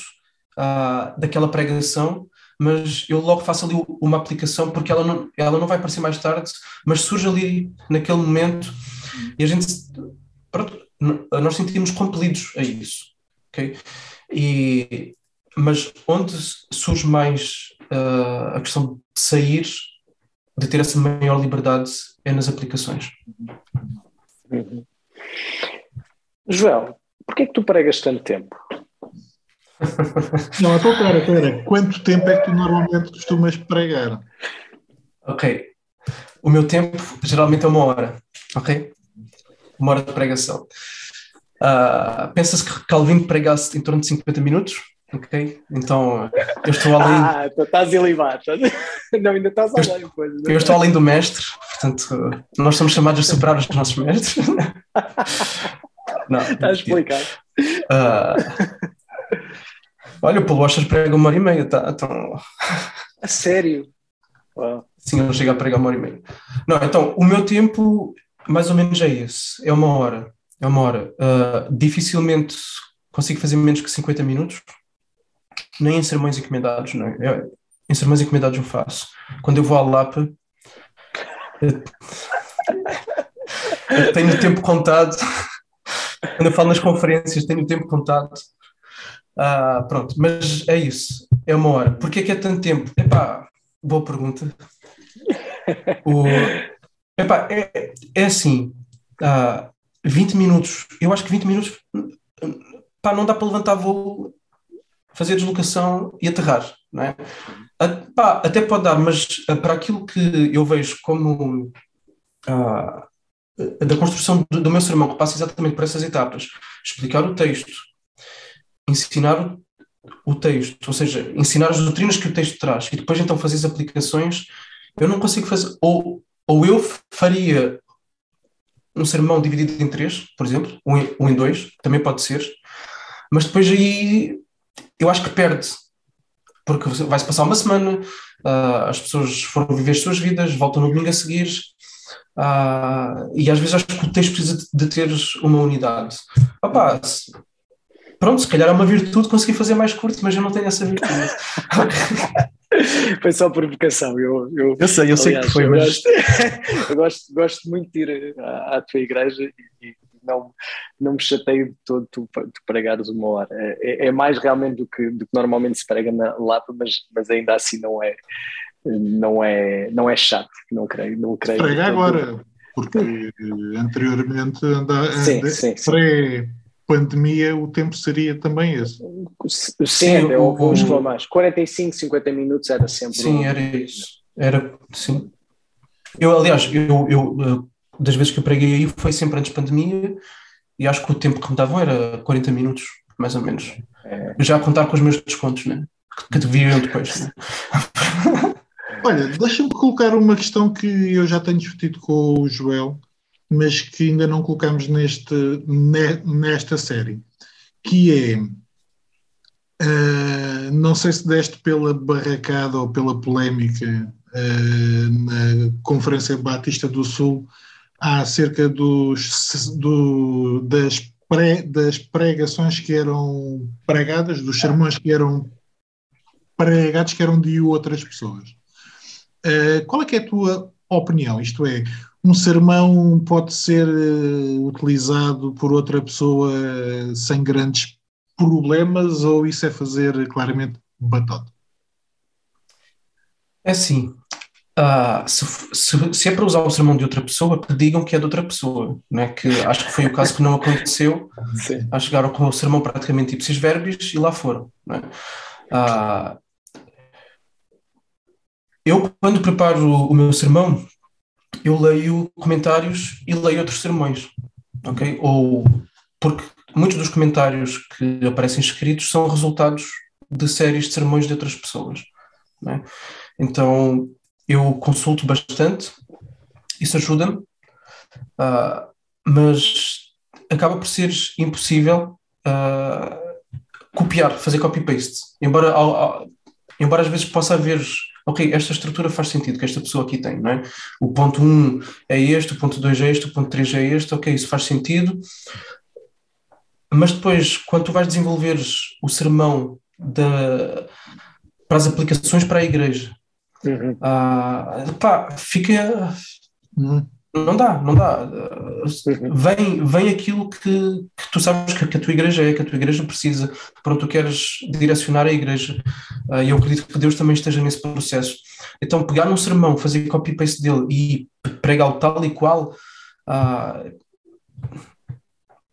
uh, daquela pregação, mas eu logo faço ali uma aplicação porque ela não, ela não vai aparecer mais tarde, mas surge ali naquele momento e a gente, pronto, nós sentimos compelidos a isso, ok? E, mas onde surge mais uh, a questão de sair, de ter essa maior liberdade, é nas aplicações. Uhum. Joel, porquê é que tu pregas tanto tempo? Não, então, pera, pera. Quanto tempo é que tu normalmente costumas pregar? Ok. O meu tempo geralmente é uma hora, ok? Uma hora de pregação. Uh, Pensa-se que Calvin pregasse em torno de 50 minutos, ok? Então eu estou (laughs) além. Ah, tu estás a elevar. (laughs) Não, ainda estás além. Pois, eu estou além do mestre, portanto, nós somos chamados a superar os nossos mestres. (laughs) Não, está explicado. Uh, olha, o Paulo Bochas prega uma hora e meia, tá? Então... A sério? Uau. Sim, ele chega a pregar uma hora e meia. Não, então, o meu tempo mais ou menos é esse, é uma hora. É uma hora. Uh, dificilmente consigo fazer menos que 50 minutos, nem em sermões encomendados, não é? Eu, em sermões encomendados eu faço. Quando eu vou à Lapa, eu, (laughs) eu tenho tempo contado. Quando eu falo nas conferências, tenho o tempo contado. Ah, pronto, mas é isso, é uma hora. Porquê que é tanto tempo? Epá, boa pergunta. O, epá, é, é assim, ah, 20 minutos, eu acho que 20 minutos não dá para levantar voo, fazer deslocação e aterrar, não é? Pá, até pode dar, mas para aquilo que eu vejo como ah, da construção do, meu sermão, que passa exatamente por essas etapas, explicar o texto, ensinar o texto, ou seja, ensinar as doutrinas que o texto traz. E depois então fazer as aplicações, eu não consigo fazer, ou, ou eu faria um sermão dividido em três, por exemplo, um em, um em dois, também pode ser, mas depois aí eu acho que perde, porque vai-se passar uma semana, uh, as pessoas foram viver as suas vidas, voltam no domingo a seguir, uh, e às vezes acho que o texto precisa de, de ter uma unidade. Opa, se, pronto, se calhar é uma virtude conseguir fazer mais curto, mas eu não tenho essa virtude. (laughs) foi só provocação. Eu, eu, eu sei, eu aliás, sei que foi, eu mas. Gosto, (laughs) eu gosto, gosto muito de ir à, à tua igreja e, e, não, não me chateio de todo tu, tu pregares uma hora. É, é, mais realmente do que, do que normalmente se prega na Lapa, mas, mas ainda assim não é, não é, não é chato, não creio. Não creio prega agora, porque anteriormente anda, sim, anda, sim, sim. pré pandemia o tempo seria também esse. Sim, sim o, alguns o, mais. 45, 50 minutos era sempre. Sim, um... era isso. Era, sim. Eu, aliás, eu, eu, das vezes que eu preguei aí foi sempre antes da pandemia e acho que o tempo que me davam era 40 minutos, mais ou menos. É. Já a contar com os meus descontos, né? que, que deviam depois. Né? Olha, deixa-me colocar uma questão que eu já tenho discutido com o Joel mas que ainda não colocamos neste, nesta série, que é, uh, não sei se deste pela barracada ou pela polémica uh, na Conferência Batista do Sul acerca dos, do, das, pré, das pregações que eram pregadas, dos sermões que eram pregados que eram de outras pessoas. Uh, qual é que é a tua opinião? Isto é, um sermão pode ser uh, utilizado por outra pessoa uh, sem grandes problemas ou isso é fazer claramente batota? É assim, uh, se, se, se, é para usar o sermão de outra pessoa, que digam que é de outra pessoa, não é? que acho que foi o caso que não aconteceu, (laughs) Sim. chegaram com o sermão praticamente ipsis verbis e lá foram. Não é? Uh, eu, quando preparo o meu sermão, eu leio comentários e leio outros sermões, ok? Ou porque muitos dos comentários que aparecem escritos são resultados de séries de sermões de outras pessoas, é? Então eu consulto bastante, isso ajuda-me, uh, mas acaba por ser impossível uh, copiar, fazer copy-paste, embora, embora às vezes possa haver ok, esta estrutura faz sentido que esta pessoa aqui tem, não é? O ponto 1 um é este, o ponto 2 é este, o ponto 3 é este, ok, isso faz sentido. Mas depois, quando tu vais desenvolver o sermão da, para as aplicações para a igreja, uhum. ah, pá, fica. Uhum. Não dá, não dá. Uhum. Vem, vem aquilo que, que tu sabes que, que, a tua igreja é, que a tua igreja precisa, para onde tu queres direcionar a igreja. Uh, e eu acredito que Deus também esteja nesse processo. Então, pegar um sermão, fazer copy-paste dele e pregá-lo tal e qual, uh,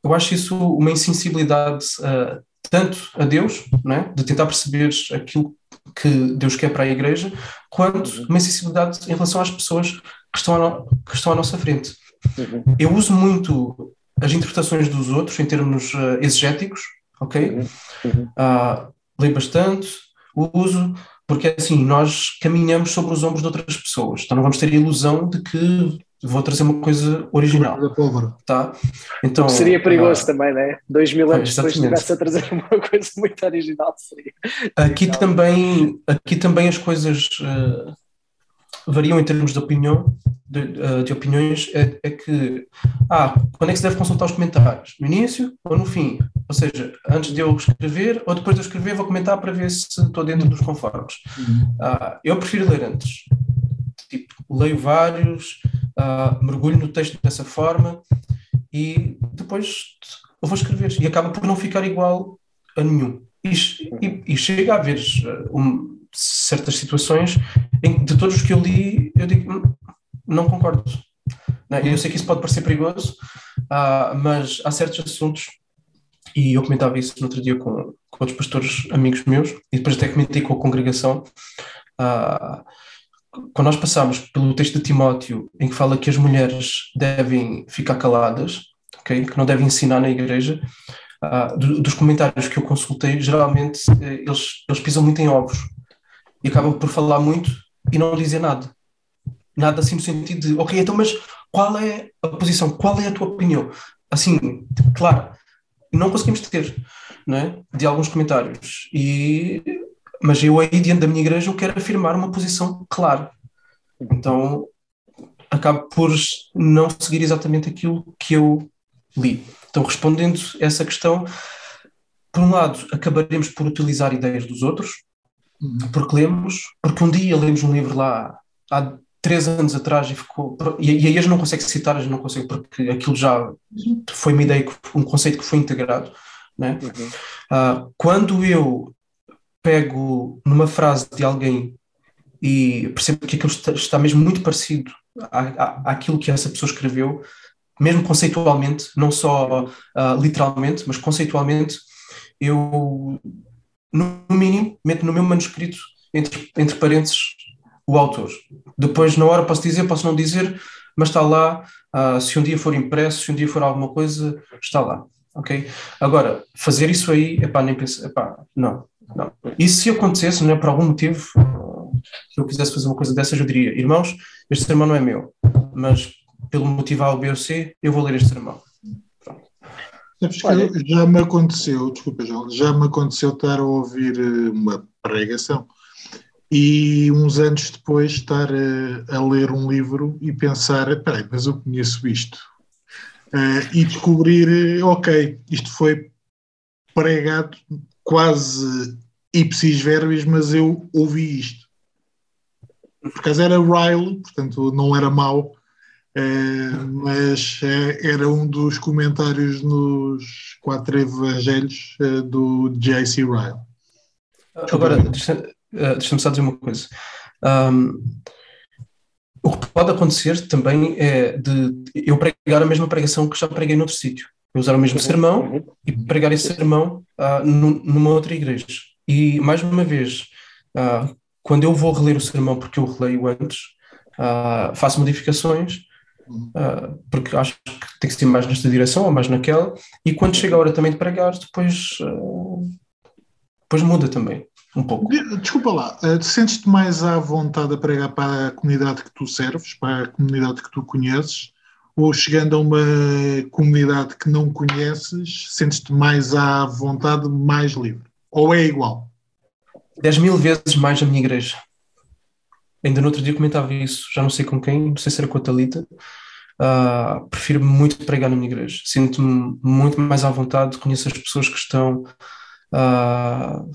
eu acho isso uma insensibilidade uh, tanto a Deus, não é? de tentar perceber aquilo que Deus quer para a igreja, quanto uhum. uma sensibilidade em relação às pessoas que estão, no, que estão à nossa frente. Uhum. Eu uso muito as interpretações dos outros em termos uh, exegéticos, ok? Uhum. Uh, leio bastante, uso, porque assim, nós caminhamos sobre os ombros de outras pessoas, então não vamos ter a ilusão de que vou trazer uma coisa original. Tá? Então, seria perigoso uh, também, né? Dois mil anos depois estivesse a trazer (laughs) uma coisa muito original. Seria. Aqui, também, aqui também as coisas uh, variam em termos de opinião, de, uh, de opiniões, é, é, que, ah, quando é que se deve consultar os comentários? No início ou no fim? Ou seja, antes de eu escrever ou depois de eu escrever vou comentar para ver se estou dentro dos conformes. Uhum. Uh, eu prefiro ler antes. Tipo, leio vários, uh, mergulho no texto dessa forma e depois eu vou escrever. E acaba por não ficar igual a nenhum. E, e, e chega a haver um, certas situações em, de todos os que eu li, eu digo, hum, não concordo. Não é? Eu sei que isso pode parecer perigoso, uh, mas há certos assuntos, e eu comentava isso no outro dia com, com outros pastores amigos meus, e depois até comentei com a congregação. Uh, quando nós passamos pelo texto de Timóteo, em que fala que as mulheres devem ficar caladas, okay? que não devem ensinar na igreja, uh, do, dos comentários que eu consultei, geralmente eh, eles, eles pisam muito em ovos e acabam por falar muito e não dizer nada. Nada assim no sentido de, ok, então, mas qual é a posição? Qual é a tua opinião? Assim, claro, não conseguimos ter, não é? De alguns comentários. E, mas eu aí, diante da minha igreja, eu quero afirmar uma posição clara. Então, acabo por não seguir exatamente aquilo que eu li. Então, respondendo essa questão, por um lado, acabaremos por utilizar ideias dos outros, porque lemos, porque um dia lemos um livro lá há três anos atrás e ficou. E, e aí a gente não consegue citar, a gente não consegue, porque aquilo já foi uma ideia, um conceito que foi integrado. Né? Uhum. Uh, quando eu pego numa frase de alguém e percebo que aquilo está, está mesmo muito parecido à, à, àquilo que essa pessoa escreveu, mesmo conceitualmente, não só uh, literalmente, mas conceitualmente, eu no mínimo, meto no meu manuscrito, entre, entre parênteses, o autor. Depois, na hora, posso dizer, posso não dizer, mas está lá. Uh, se um dia for impresso, se um dia for alguma coisa, está lá. Ok? Agora, fazer isso aí, epá, nem pensar, epá, não, não. E se acontecesse, né, por algum motivo, que eu quisesse fazer uma coisa dessas, eu diria, irmãos, este sermão não é meu, mas pelo motivo A, ou B ou C, eu vou ler este sermão. Já me aconteceu, desculpa, João, já me aconteceu estar a ouvir eh, uma pregação e uns anos depois estar a, eh, a ler um livro e pensar, peraí, mas eu conheço isto. Uh, e descobrir, ok, isto foi pregado quase ipsis verbis, mas eu ouvi isto. Por acaso era Riley, portanto não era mau, Uh, mas uh, era um dos comentários nos quatro evangelhos uh, do J.C. Ryle. Agora, deixa-me só dizer uma coisa. Um, o que pode acontecer também é de eu pregar a mesma pregação que já preguei noutro sítio. Usar o mesmo uhum. sermão uhum. e pregar esse sermão uh, numa outra igreja. E, mais uma vez, uh, quando eu vou reler o sermão, porque eu releio antes, uh, faço modificações Uh, porque acho que tem que ser mais nesta direção ou mais naquela, e quando chega a hora também de pregar, depois, depois muda também um pouco. Desculpa lá, sentes-te mais à vontade a pregar para a comunidade que tu serves, para a comunidade que tu conheces, ou chegando a uma comunidade que não conheces, sentes-te mais à vontade, mais livre? Ou é igual? 10 mil vezes mais a minha igreja. Ainda no outro dia comentava isso, já não sei com quem, não sei se era com a Talita. Uh, prefiro muito pregar na minha igreja. Sinto-me muito mais à vontade, conheço as pessoas que estão. Uh,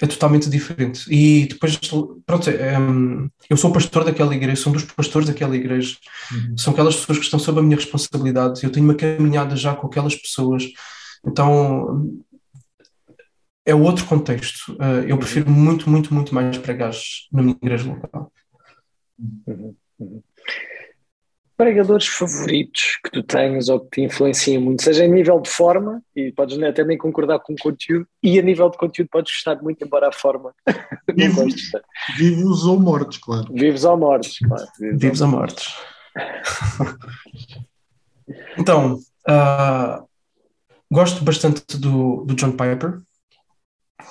é totalmente diferente. E depois, pronto, é, eu sou pastor daquela igreja, sou um dos pastores daquela igreja. Uhum. São aquelas pessoas que estão sob a minha responsabilidade. Eu tenho uma caminhada já com aquelas pessoas. Então, é outro contexto. Uh, eu prefiro muito, muito, muito mais pregar na minha igreja local. Uhum, uhum. Pregadores favoritos que tu tens ou que te influenciam muito, seja em nível de forma, e podes né, também concordar com o conteúdo, e a nível de conteúdo podes gostar muito, embora a forma (laughs) vivos, vivos ou mortos, claro. Vivos ou mortos, claro. Vivos, vivos ou mortos. (laughs) então, uh, gosto bastante do, do John Piper,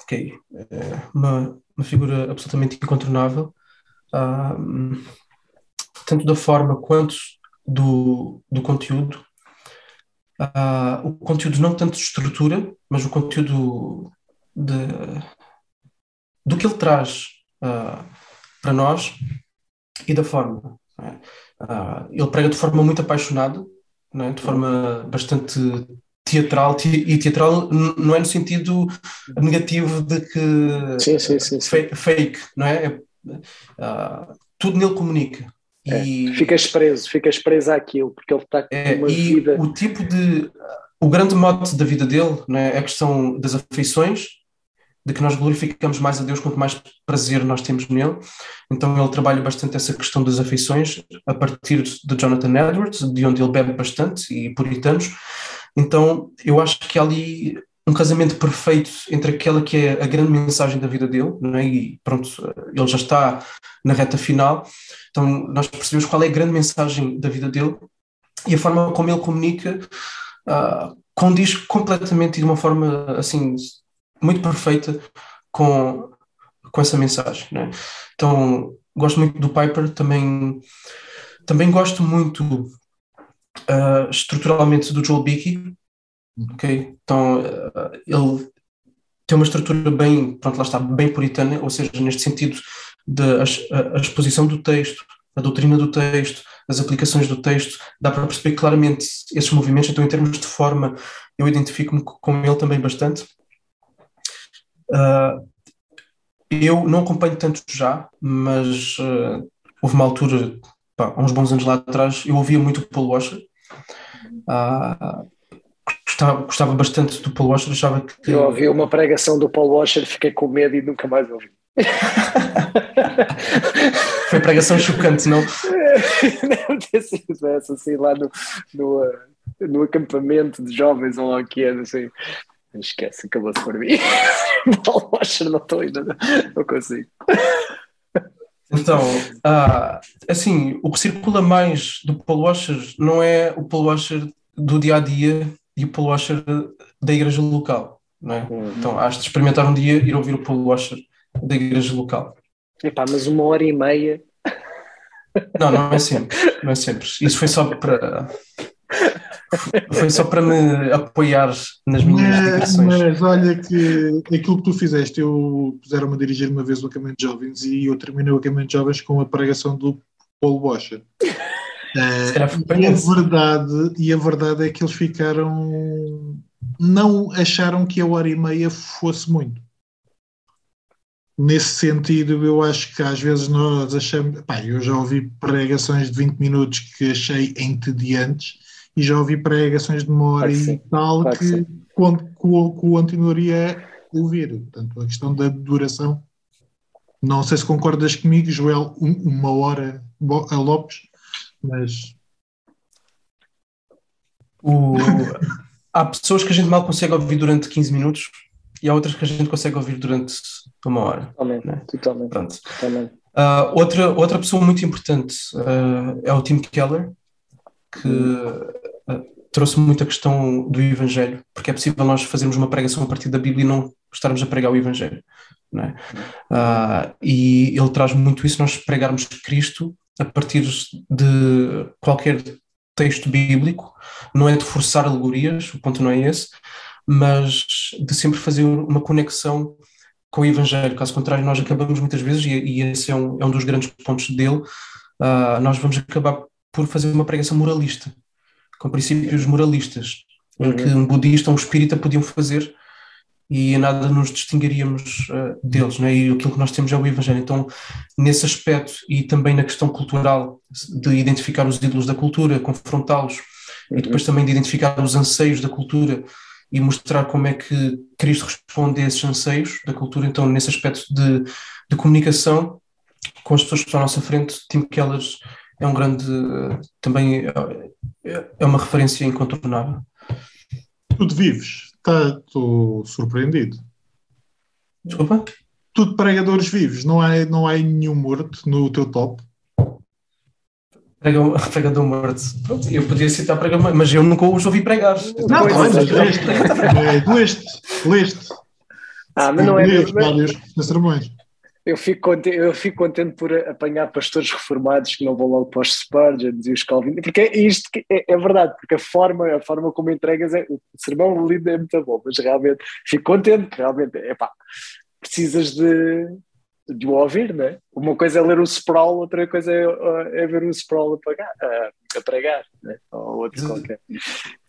ok, é uma, uma figura absolutamente incontornável, uh, tanto da forma quanto do, do conteúdo. Uh, o conteúdo não tanto de estrutura, mas o conteúdo de, do que ele traz uh, para nós e da forma. Uh, ele prega de forma muito apaixonada, é? de forma bastante teatral, e teatral não é no sentido negativo de que sim, sim, sim, fake, não é? é uh, tudo nele comunica. É, e, ficas preso, ficas preso àquilo, porque ele está com é, uma e vida. O tipo de. O grande mote da vida dele não é? a questão das afeições, de que nós glorificamos mais a Deus quanto mais prazer nós temos nele. Então ele trabalha bastante essa questão das afeições a partir de Jonathan Edwards, de onde ele bebe bastante, e puritanos. Então eu acho que ali um casamento perfeito entre aquela que é a grande mensagem da vida dele, não é? e pronto, ele já está na reta final, então nós percebemos qual é a grande mensagem da vida dele e a forma como ele comunica uh, condiz completamente e de uma forma assim muito perfeita com, com essa mensagem. Né? Então gosto muito do Piper, também, também gosto muito uh, estruturalmente do Joel Beakey, ok? Então uh, ele tem uma estrutura bem, pronto, lá está, bem puritana, ou seja, neste sentido da a, a exposição do texto, a doutrina do texto, as aplicações do texto, dá para perceber claramente esses movimentos, então em termos de forma eu identifico-me com ele também bastante. Uh, eu não acompanho tanto já, mas uh, houve uma altura, pá, uns bons anos lá atrás, eu ouvia muito o Paul Washer. Uh, gostava, gostava bastante do Paul Washer, achava que... Eu ouvi uma pregação do Paul Washer, fiquei com medo e nunca mais ouvi. (laughs) Foi pregação chocante, não? (laughs) Deve ter sido essa, assim, lá no, no, uh, no acampamento de jovens, ou lá o que é, assim. Esquece, acabou-se por mim. (laughs) Paul Washer, não estou ainda, não consigo. Então, uh, assim, o que circula mais do Paul Washer não é o Paul Washer do dia a dia e o Paul Washer da igreja local, não é? Uhum. Então, acho de experimentar um dia ir ouvir o Paul Washer da igreja local. Epá, mas uma hora e meia. Não, não é sempre, não é sempre. Isso foi só para. Foi só para me apoiar nas minhas mas, mas olha que aquilo que tu fizeste, eu puseram-me a dirigir uma vez o acampamento de jovens e eu terminei o acampamento de jovens com a pregação do Paul Washer. Uh, e, a verdade, e a verdade é que eles ficaram. Não acharam que a hora e meia fosse muito nesse sentido, eu acho que às vezes nós achamos. Pá, eu já ouvi pregações de 20 minutos que achei entediantes e já ouvi pregações de uma hora e tal claro que, que quando, que continuaria a ouvir. Portanto, a questão da duração. Não sei se concordas comigo, Joel, um, uma hora a Lopes, mas. O... Há pessoas que a gente mal consegue ouvir durante 15 minutos e há outras que a gente consegue ouvir durante uma hora. Totalmente, né? totalmente. Pronto. totalmente. Uh, outra, outra pessoa muito importante uh, é o Tim Keller, que uh, trouxe muito a questão do Evangelho, porque é possível nós fazermos uma pregação a partir da Bíblia e não estarmos a pregar o Evangelho. É? e ele traz muito isso, nós pregarmos Cristo a partir de qualquer texto bíblico, não é de forçar alegorias, o ponto não é esse, mas de sempre fazer uma conexão com o Evangelho. Caso contrário, nós acabamos muitas vezes, e, e esse é um, é um dos grandes pontos dele, uh, nós vamos acabar por fazer uma pregação moralista, com princípios moralistas, uhum. que um budista ou um espírita podiam fazer e nada nos distinguiríamos uh, deles, né? e aquilo que nós temos é o Evangelho. Então, nesse aspecto e também na questão cultural, de identificar os ídolos da cultura, confrontá-los, uhum. e depois também de identificar os anseios da cultura e mostrar como é que Cristo responde a esses anseios da cultura. Então, nesse aspecto de, de comunicação com as pessoas que estão à nossa frente, Tim Keller é um grande, também é, é uma referência incontornável. Tudo vives, estou surpreendido. Desculpa? Tudo pregadores vivos, não há, não há nenhum morto no teu top? Pregador morto. Pronto, eu podia citar pregador, mas eu nunca os ouvi pregar. Não, não, leste, leste, leste. Ah, mas não é. Leste vários sermões. Eu fico, contente, eu fico contente por apanhar pastores reformados que não vão logo para os Spurgeons e os Calvin, porque é isto é, é, verdade, porque a forma, a forma como entregas é, o sermão lido é muito bom, mas realmente fico contente, que realmente, é pá, precisas de, de o ouvir, não é? Uma coisa é ler o sprawl, outra coisa é, é ver o sprawl a, pagar, a, a pregar, né? ou outro Ex qualquer.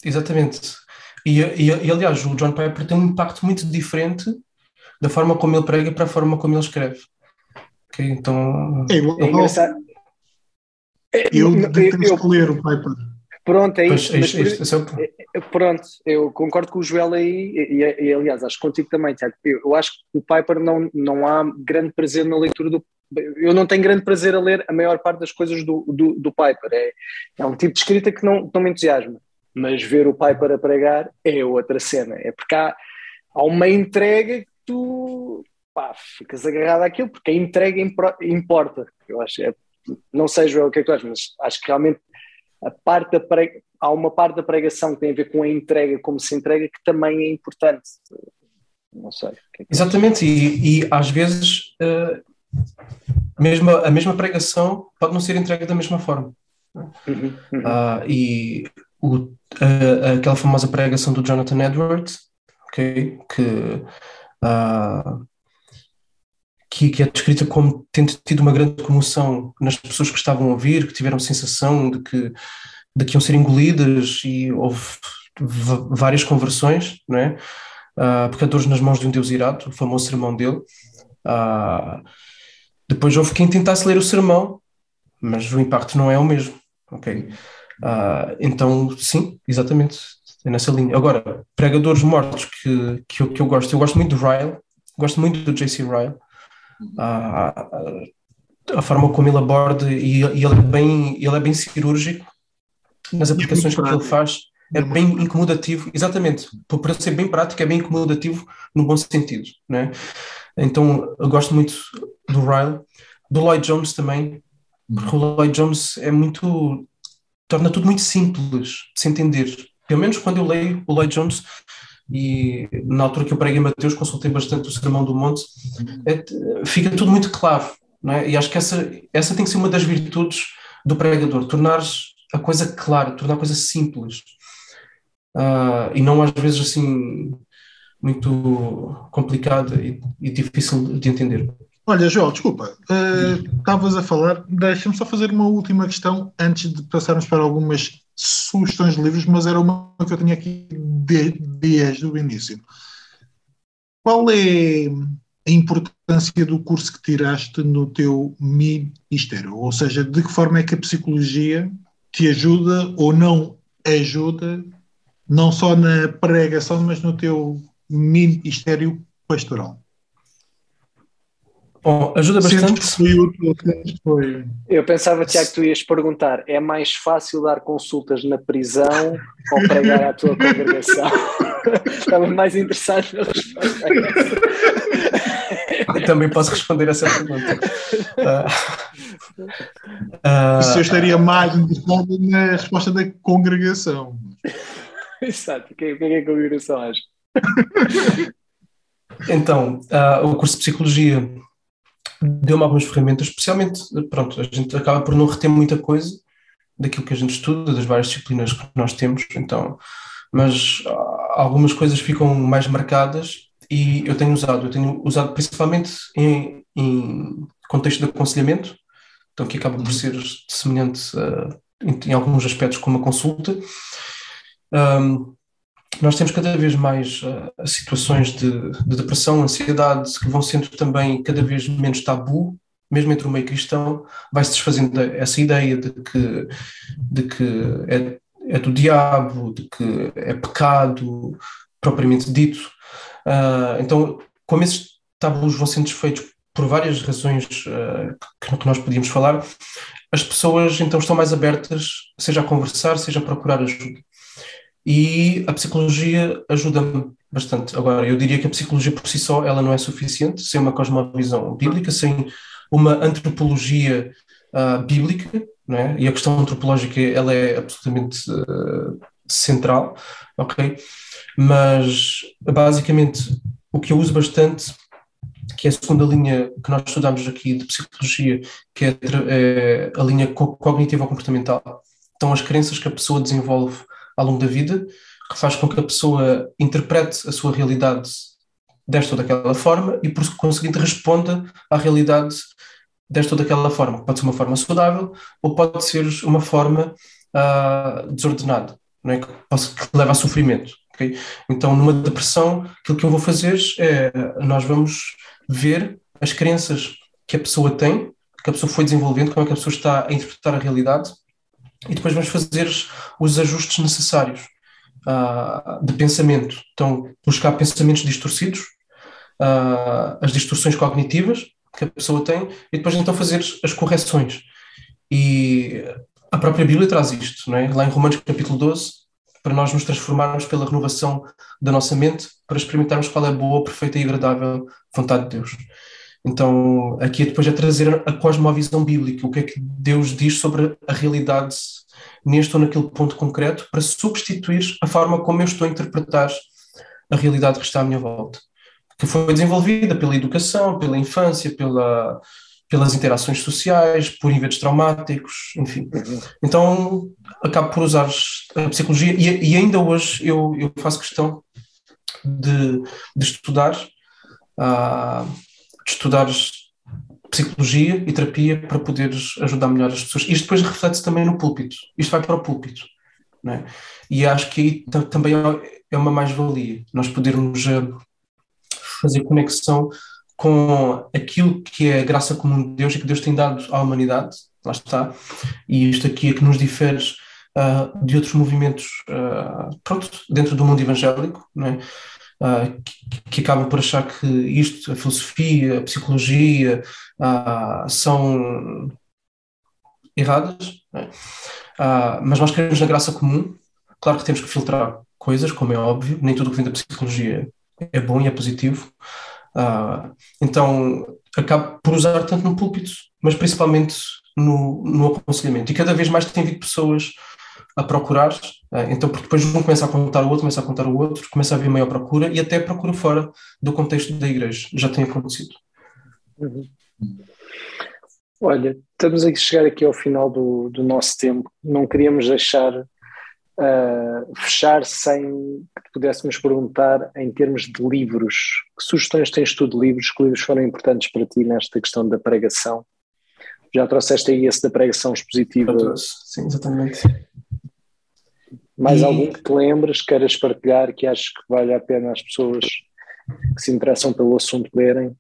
Exatamente. E, e, e, aliás, o John Piper tem um impacto muito diferente da forma como ele prega para a forma como ele escreve. Okay, então é, é engraçado. Eu, eu, eu, eu escolher o Piper. Pronto, é isso. Mas, mas, é, é pronto, eu concordo com o Joel aí, e, e, e aliás, acho que contigo também, Tiago. Eu, eu, acho que o Piper não, não há grande prazer na leitura do. Eu não tenho grande prazer a ler a maior parte das coisas do, do, do Piper. É, é um tipo de escrita que não, não me entusiasma. Mas ver o Piper a pregar é outra cena. É porque há, há uma entrega tu pá, ficas agarrado àquilo, porque a entrega importa. Eu acho, é, não sei, Joel, o que é que tu achas, mas acho que realmente a parte da prega, há uma parte da pregação que tem a ver com a entrega, como se entrega, que também é importante. Não sei. É Exatamente, e, e, às vezes uh, mesmo, a mesma pregação pode não ser entregue da mesma forma. Uhum, uhum. Uh, e o, uh, aquela famosa pregação do Jonathan Edwards, okay, que uh, que, que, é descrita como tendo tido uma grande comoção nas pessoas que estavam a ouvir, que tiveram sensação de que, de que iam ser engolidas e houve várias conversões, não é? Uh, pecadores nas mãos de um Deus irado, o famoso sermão dele. Uh, depois houve quem tentasse ler o sermão, mas o impacto não é o mesmo, ok? Uh, então, sim, exatamente, nessa linha. Agora, pregadores mortos que, que, eu, que eu gosto, eu gosto muito do Ryle, gosto muito do J.C. Ryle, a, a, a, forma como ele aborda e, e, ele, é bem, ele é bem cirúrgico nas aplicações que ele faz, é bem incomodativo, exatamente, por ser bem prático, é bem incomodativo no bom sentido, né? Então, eu gosto muito do Ryle, do Lloyd Jones também, porque o Lloyd Jones é muito torna tudo muito simples de se entender pelo menos quando eu leio o Lloyd Jones, e na altura que eu preguei Mateus, consultei bastante o Sermão do Monte, é, fica tudo muito claro, não é? E acho que essa, essa tem que ser uma das virtudes do pregador, tornar a coisa clara, tornar a coisa simples, uh, e não às vezes assim muito complicada e, e difícil de entender. Olha, João, desculpa, uh, estavas a falar, deixa-me só fazer uma última questão antes de passarmos para algumas sugestões de livros, mas era uma que eu tinha aqui desde o início. Qual é a importância do curso que tiraste no teu ministério? Ou seja, de que forma é que a psicologia te ajuda ou não ajuda, não só na pregação, mas no teu ministério pastoral? Bom, ajuda bastante. Foi... Eu pensava, Tiago, que tu ias perguntar: é mais fácil dar consultas na prisão (laughs) ou pregar à tua congregação? (laughs) Estava mais interessado na resposta. (laughs) Também posso responder essa pergunta. Uh, uh, eu estaria mais interessado na resposta da congregação. Exato, o que, que é que a congregação acha? Então, uh, o curso de Psicologia deu-me algumas ferramentas, especialmente, pronto, a gente acaba por não reter muita coisa daquilo que a gente estuda, das várias disciplinas que nós temos, então, mas ah, algumas coisas ficam mais marcadas e eu tenho usado, eu tenho usado principalmente em, em contexto de aconselhamento, então que acaba por ser semelhante uh, em, em, alguns aspectos com uma consulta. Um, nós temos cada vez mais uh, situações de, de, depressão, ansiedade, que vão sendo também cada vez menos tabu, mesmo entre o meio cristão, vai-se desfazendo essa ideia de que, de que é, é, do diabo, de que é pecado, propriamente dito. Uh, então, como esses tabus vão sendo desfeitos por várias razões uh, que, nós podíamos falar, as pessoas então estão mais abertas, seja a conversar, seja a procurar ajuda. E a psicologia ajuda-me bastante. Agora, eu diria que a psicologia por si só ela não é suficiente, sem uma cosmovisão bíblica, sem uma antropologia uh, bíblica, não é? e a questão antropológica ela é absolutamente uh, central, ok? Mas, basicamente, o que eu uso bastante que é a segunda linha que nós estudamos aqui de psicologia, que é, é a linha cognitiva comportamental. Então, as crenças que a pessoa desenvolve ao longo da vida, que faz com que a pessoa interprete a sua realidade desta ou daquela forma e, por conseguinte, responda à realidade desta ou daquela forma. Pode ser uma forma saudável ou pode ser uma forma uh, desordenada, não é? que, que leva a sofrimento. Okay? Então, numa depressão, aquilo que eu vou fazer é nós vamos ver as crenças que a pessoa tem, que a pessoa foi desenvolvendo, como é que a pessoa está a interpretar a realidade, e depois vamos fazer os ajustes necessários uh, de pensamento. Então, buscar pensamentos distorcidos, uh, as distorções cognitivas que a pessoa tem, e depois então fazer as correções. E a própria Bíblia traz isto, não é? lá em Romanos capítulo 12, para nós nos transformarmos pela renovação da nossa mente, para experimentarmos qual é a boa, perfeita e agradável vontade de Deus. Então, aqui é depois é trazer a cosmovisão bíblica, o que é que Deus diz sobre a realidade neste ou naquele ponto concreto, para substituir a forma como eu estou a interpretar a realidade que está à minha volta. Que foi desenvolvida pela educação, pela infância, pela, pelas interações sociais, por eventos traumáticos, enfim. Uhum. Então, acabo por usar a psicologia e, e ainda hoje eu, eu, faço questão de, de estudar, uh, de estudar psicologia e terapia para poder ajudar melhor as pessoas. Isto depois reflete-se também no púlpito. Isto vai para o púlpito. É? E acho que aí também é, é uma mais-valia, nós podermos eh, fazer conexão com aquilo que é a graça comum de Deus e que Deus tem dado à humanidade, lá está, e isto aqui é que nos difere uh, de outros movimentos, uh, pronto, dentro do mundo evangélico, é? Uh, que, que, acabam por achar que isto, a filosofia, a psicologia, são erradas, é? mas nós queremos na graça comum, claro que temos que filtrar coisas, como é óbvio, nem tudo que vem da psicologia é bom e é positivo, então, acabo por usar tanto no púlpito, mas principalmente no, no aconselhamento. E cada vez mais tem havido pessoas a procurar, ah, então, porque depois um começa a contar o outro, começa a contar o outro, começa a haver maior procura e até procura fora do contexto da igreja. Já tem acontecido. Uhum. Olha, estamos a chegar aqui ao final do, do nosso tempo. Não queríamos deixar uh, fechar sem que pudéssemos perguntar em termos de livros. Que sugestões tens tu de livros? Que livros foram importantes para ti nesta questão da pregação? Já trouxeste aí esse da pregação expositiva? Sim, exatamente. Mais e... algum que te lembres, queiras partilhar, que aches que vale a pena as pessoas que se interessam pelo assunto lerem?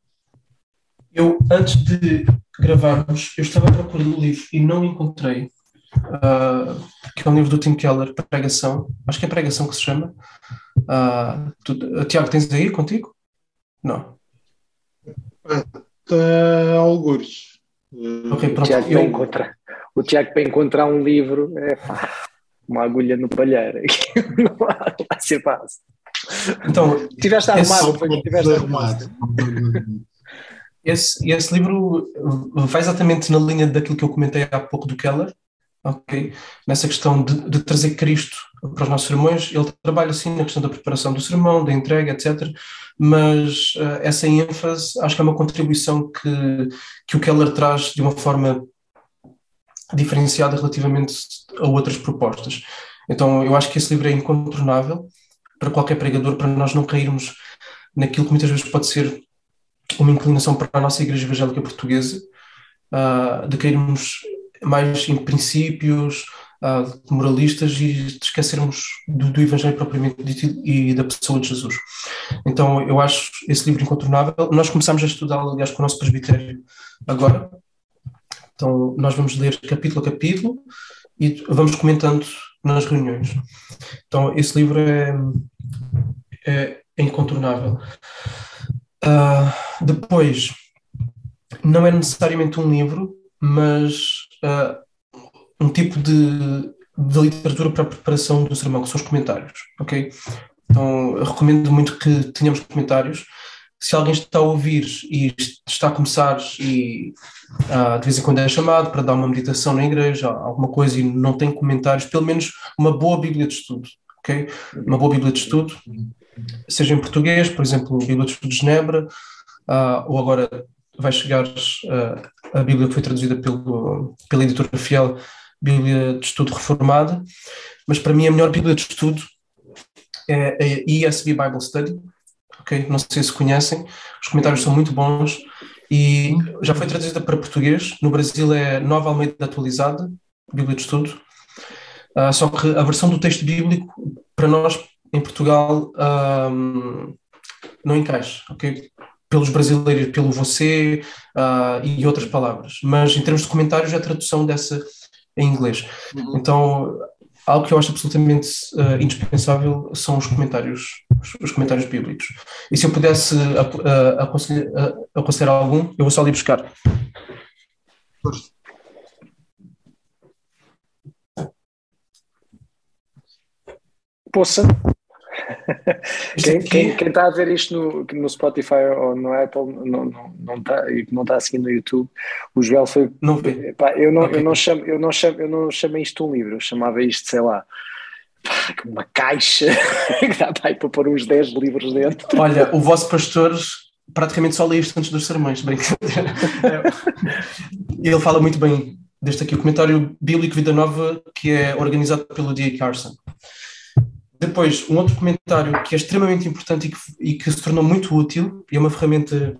Eu, antes de gravarmos, eu estava a procurar o livro e não encontrei uh, que é um livro do Tim Keller, Pregação. Acho que é Pregação que se chama. Uh, tu, uh, Tiago, tens aí contigo? Não. Uh, alguns. Okay, pronto. O, Tiago eu... encontrar, o Tiago para encontrar um livro é pá, uma agulha no palheiro. não vai ser fácil. Então, tiveste arrumado, foi, tiveste arrumado. Esse, esse livro vai exatamente na linha daquilo que eu comentei há pouco do Keller, ok? Nessa questão de, de, trazer Cristo para os nossos sermões, ele trabalha assim na questão da preparação do sermão, da entrega, etc. Mas uh, essa ênfase acho que é uma contribuição que, que o Keller traz de uma forma diferenciada relativamente a outras propostas. Então eu acho que esse livro é incontornável para qualquer pregador, para nós não cairmos naquilo que muitas vezes pode ser uma inclinação para a nossa Igreja Evangélica Portuguesa, uh, de cairmos mais em princípios uh, moralistas e esquecermos do, do, Evangelho propriamente dito e da pessoa de Jesus. Então eu acho esse livro incontornável. Nós começamos a estudá-lo, aliás, com o nosso presbitério agora. Então nós vamos ler capítulo a capítulo e vamos comentando nas reuniões. Então esse livro é, é, incontornável. Uh, depois, não é necessariamente um livro, mas uh, um tipo de, de literatura para a preparação do sermão, que são os comentários, ok? Então, recomendo muito que tenhamos comentários. Se alguém está a ouvir e está a começar e uh, de vez em quando é chamado para dar uma meditação na igreja, alguma coisa e não tem comentários, pelo menos uma boa Bíblia de estudo, ok? Uma boa Bíblia de estudo, seja em português, por exemplo, Bíblia de Estudo de Genebra, uh, ou agora vai chegar uh, a Bíblia que foi traduzida pelo, pela editora Fiel, Bíblia de Estudo Reformada, mas para mim a melhor Bíblia de Estudo é a ESV Bible Study, ok? Não sei se conhecem, os comentários são muito bons e já foi traduzida para português, no Brasil é Nova Almeida Atualizada, Bíblia de Estudo, uh, só que a versão do texto bíblico, para nós em Portugal, um, não encaixa, ok? Pelos brasileiros, pelo você uh, e outras palavras, mas em termos de comentários é a tradução dessa em inglês. Uhum. Então, algo que eu acho absolutamente uh, indispensável são os comentários, os, os, comentários bíblicos. E se eu pudesse uh, aconselhar, uh, aconselhar algum, eu vou só ali buscar. Poça. (laughs) Quem, quem, quem, está a ver isto no, no Spotify ou no Apple não, não, não está, e não está a seguir no YouTube, o Joel foi. Não pá, eu, não, okay. eu, não chamo, eu, não chamo, eu não chamei isto um livro, eu chamava isto, sei lá, uma caixa (laughs) que dá para, para pôr uns 10 livros dentro. Olha, o vosso pastor praticamente só lê isto antes dos sermões, brincadeira. (laughs) Ele fala muito bem deste aqui, o comentário bíblico Vida Nova, que é organizado pelo D.A. Carson. Depois, um outro comentário que é extremamente importante e que, e que se tornou muito útil, e é uma ferramenta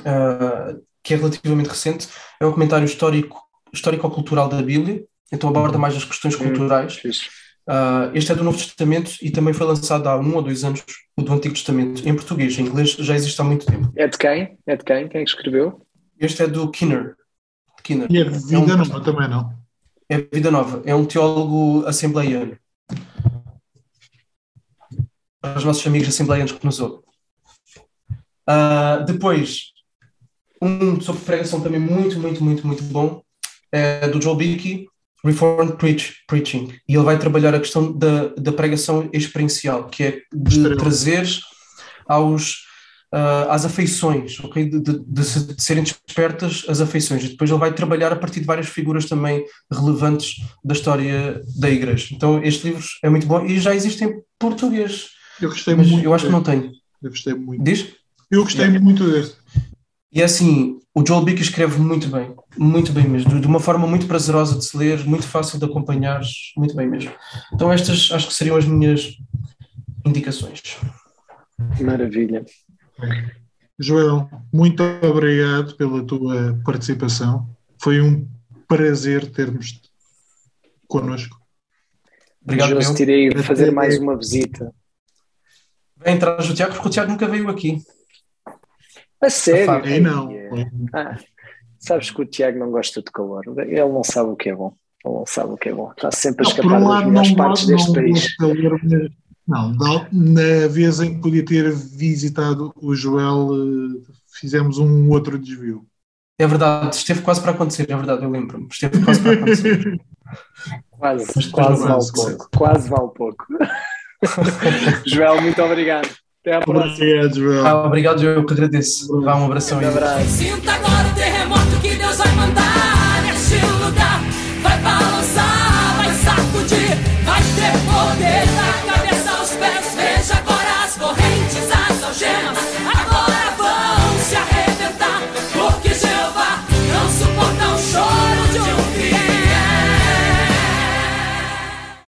uh, que é relativamente recente, é um comentário histórico, histórico-cultural da Bíblia, então aborda mais as questões hum, culturais. Uh, este é do Novo Testamento e também foi lançado há um ou dois anos, o do Antigo Testamento, em português. Em inglês já existe há muito tempo. É de quem? É de quem? Quem é escreveu? Este é do Kinner. Kinner. E é Vida é um, Nova também, não? É Vida Nova. É um teólogo assembleiano para os nossos amigos assembleianos que nos ouvem. Uh, depois, um sobre pregação também muito, muito, muito, muito bom, é do Joel Bickey, Reformed Preach, Preaching. E ele vai trabalhar a questão da, da pregação experiencial, que é de trazer aos, uh, às afeições, okay? de, de, de, de, serem despertas as afeições. E depois ele vai trabalhar a partir de várias figuras também relevantes da história da igreja. Então este livro é muito bom e já existe em português. Eu gostei Mas muito. Eu acho que não tenho. Eu gostei muito. Diz? Eu gostei é. muito deste. E é assim, o Joel Bick escreve muito bem, muito bem mesmo, de uma forma muito prazerosa de se ler, muito fácil de acompanhar, muito bem mesmo. Então estas acho que seriam as minhas indicações. Maravilha. Joel, muito obrigado pela tua participação. Foi um prazer termos connosco. Obrigado, eu. Tirei fazer mais uma visita. Vai entrar o Tiago, porque o Tiago nunca veio aqui. A sério? Aí não. Ah, sabes que o Tiago não gosta de calor. Ele não sabe o que é bom. Ele não sabe o que é bom. Está sempre a escapar um das melhores partes deste país. Calor, não, na vez em que podia ter visitado o Joel, eh, fizemos um outro desvio. É verdade, esteve quase para acontecer, é verdade, eu lembro-me. Esteve quase para acontecer. (laughs) quase, quase vale pouco. Quase vale pouco. (laughs) Joel, muito obrigado. Até à próxima. Obrigado, Joel. Ah, obrigado, eu que agradeço. Vá, um abração. Um abraço.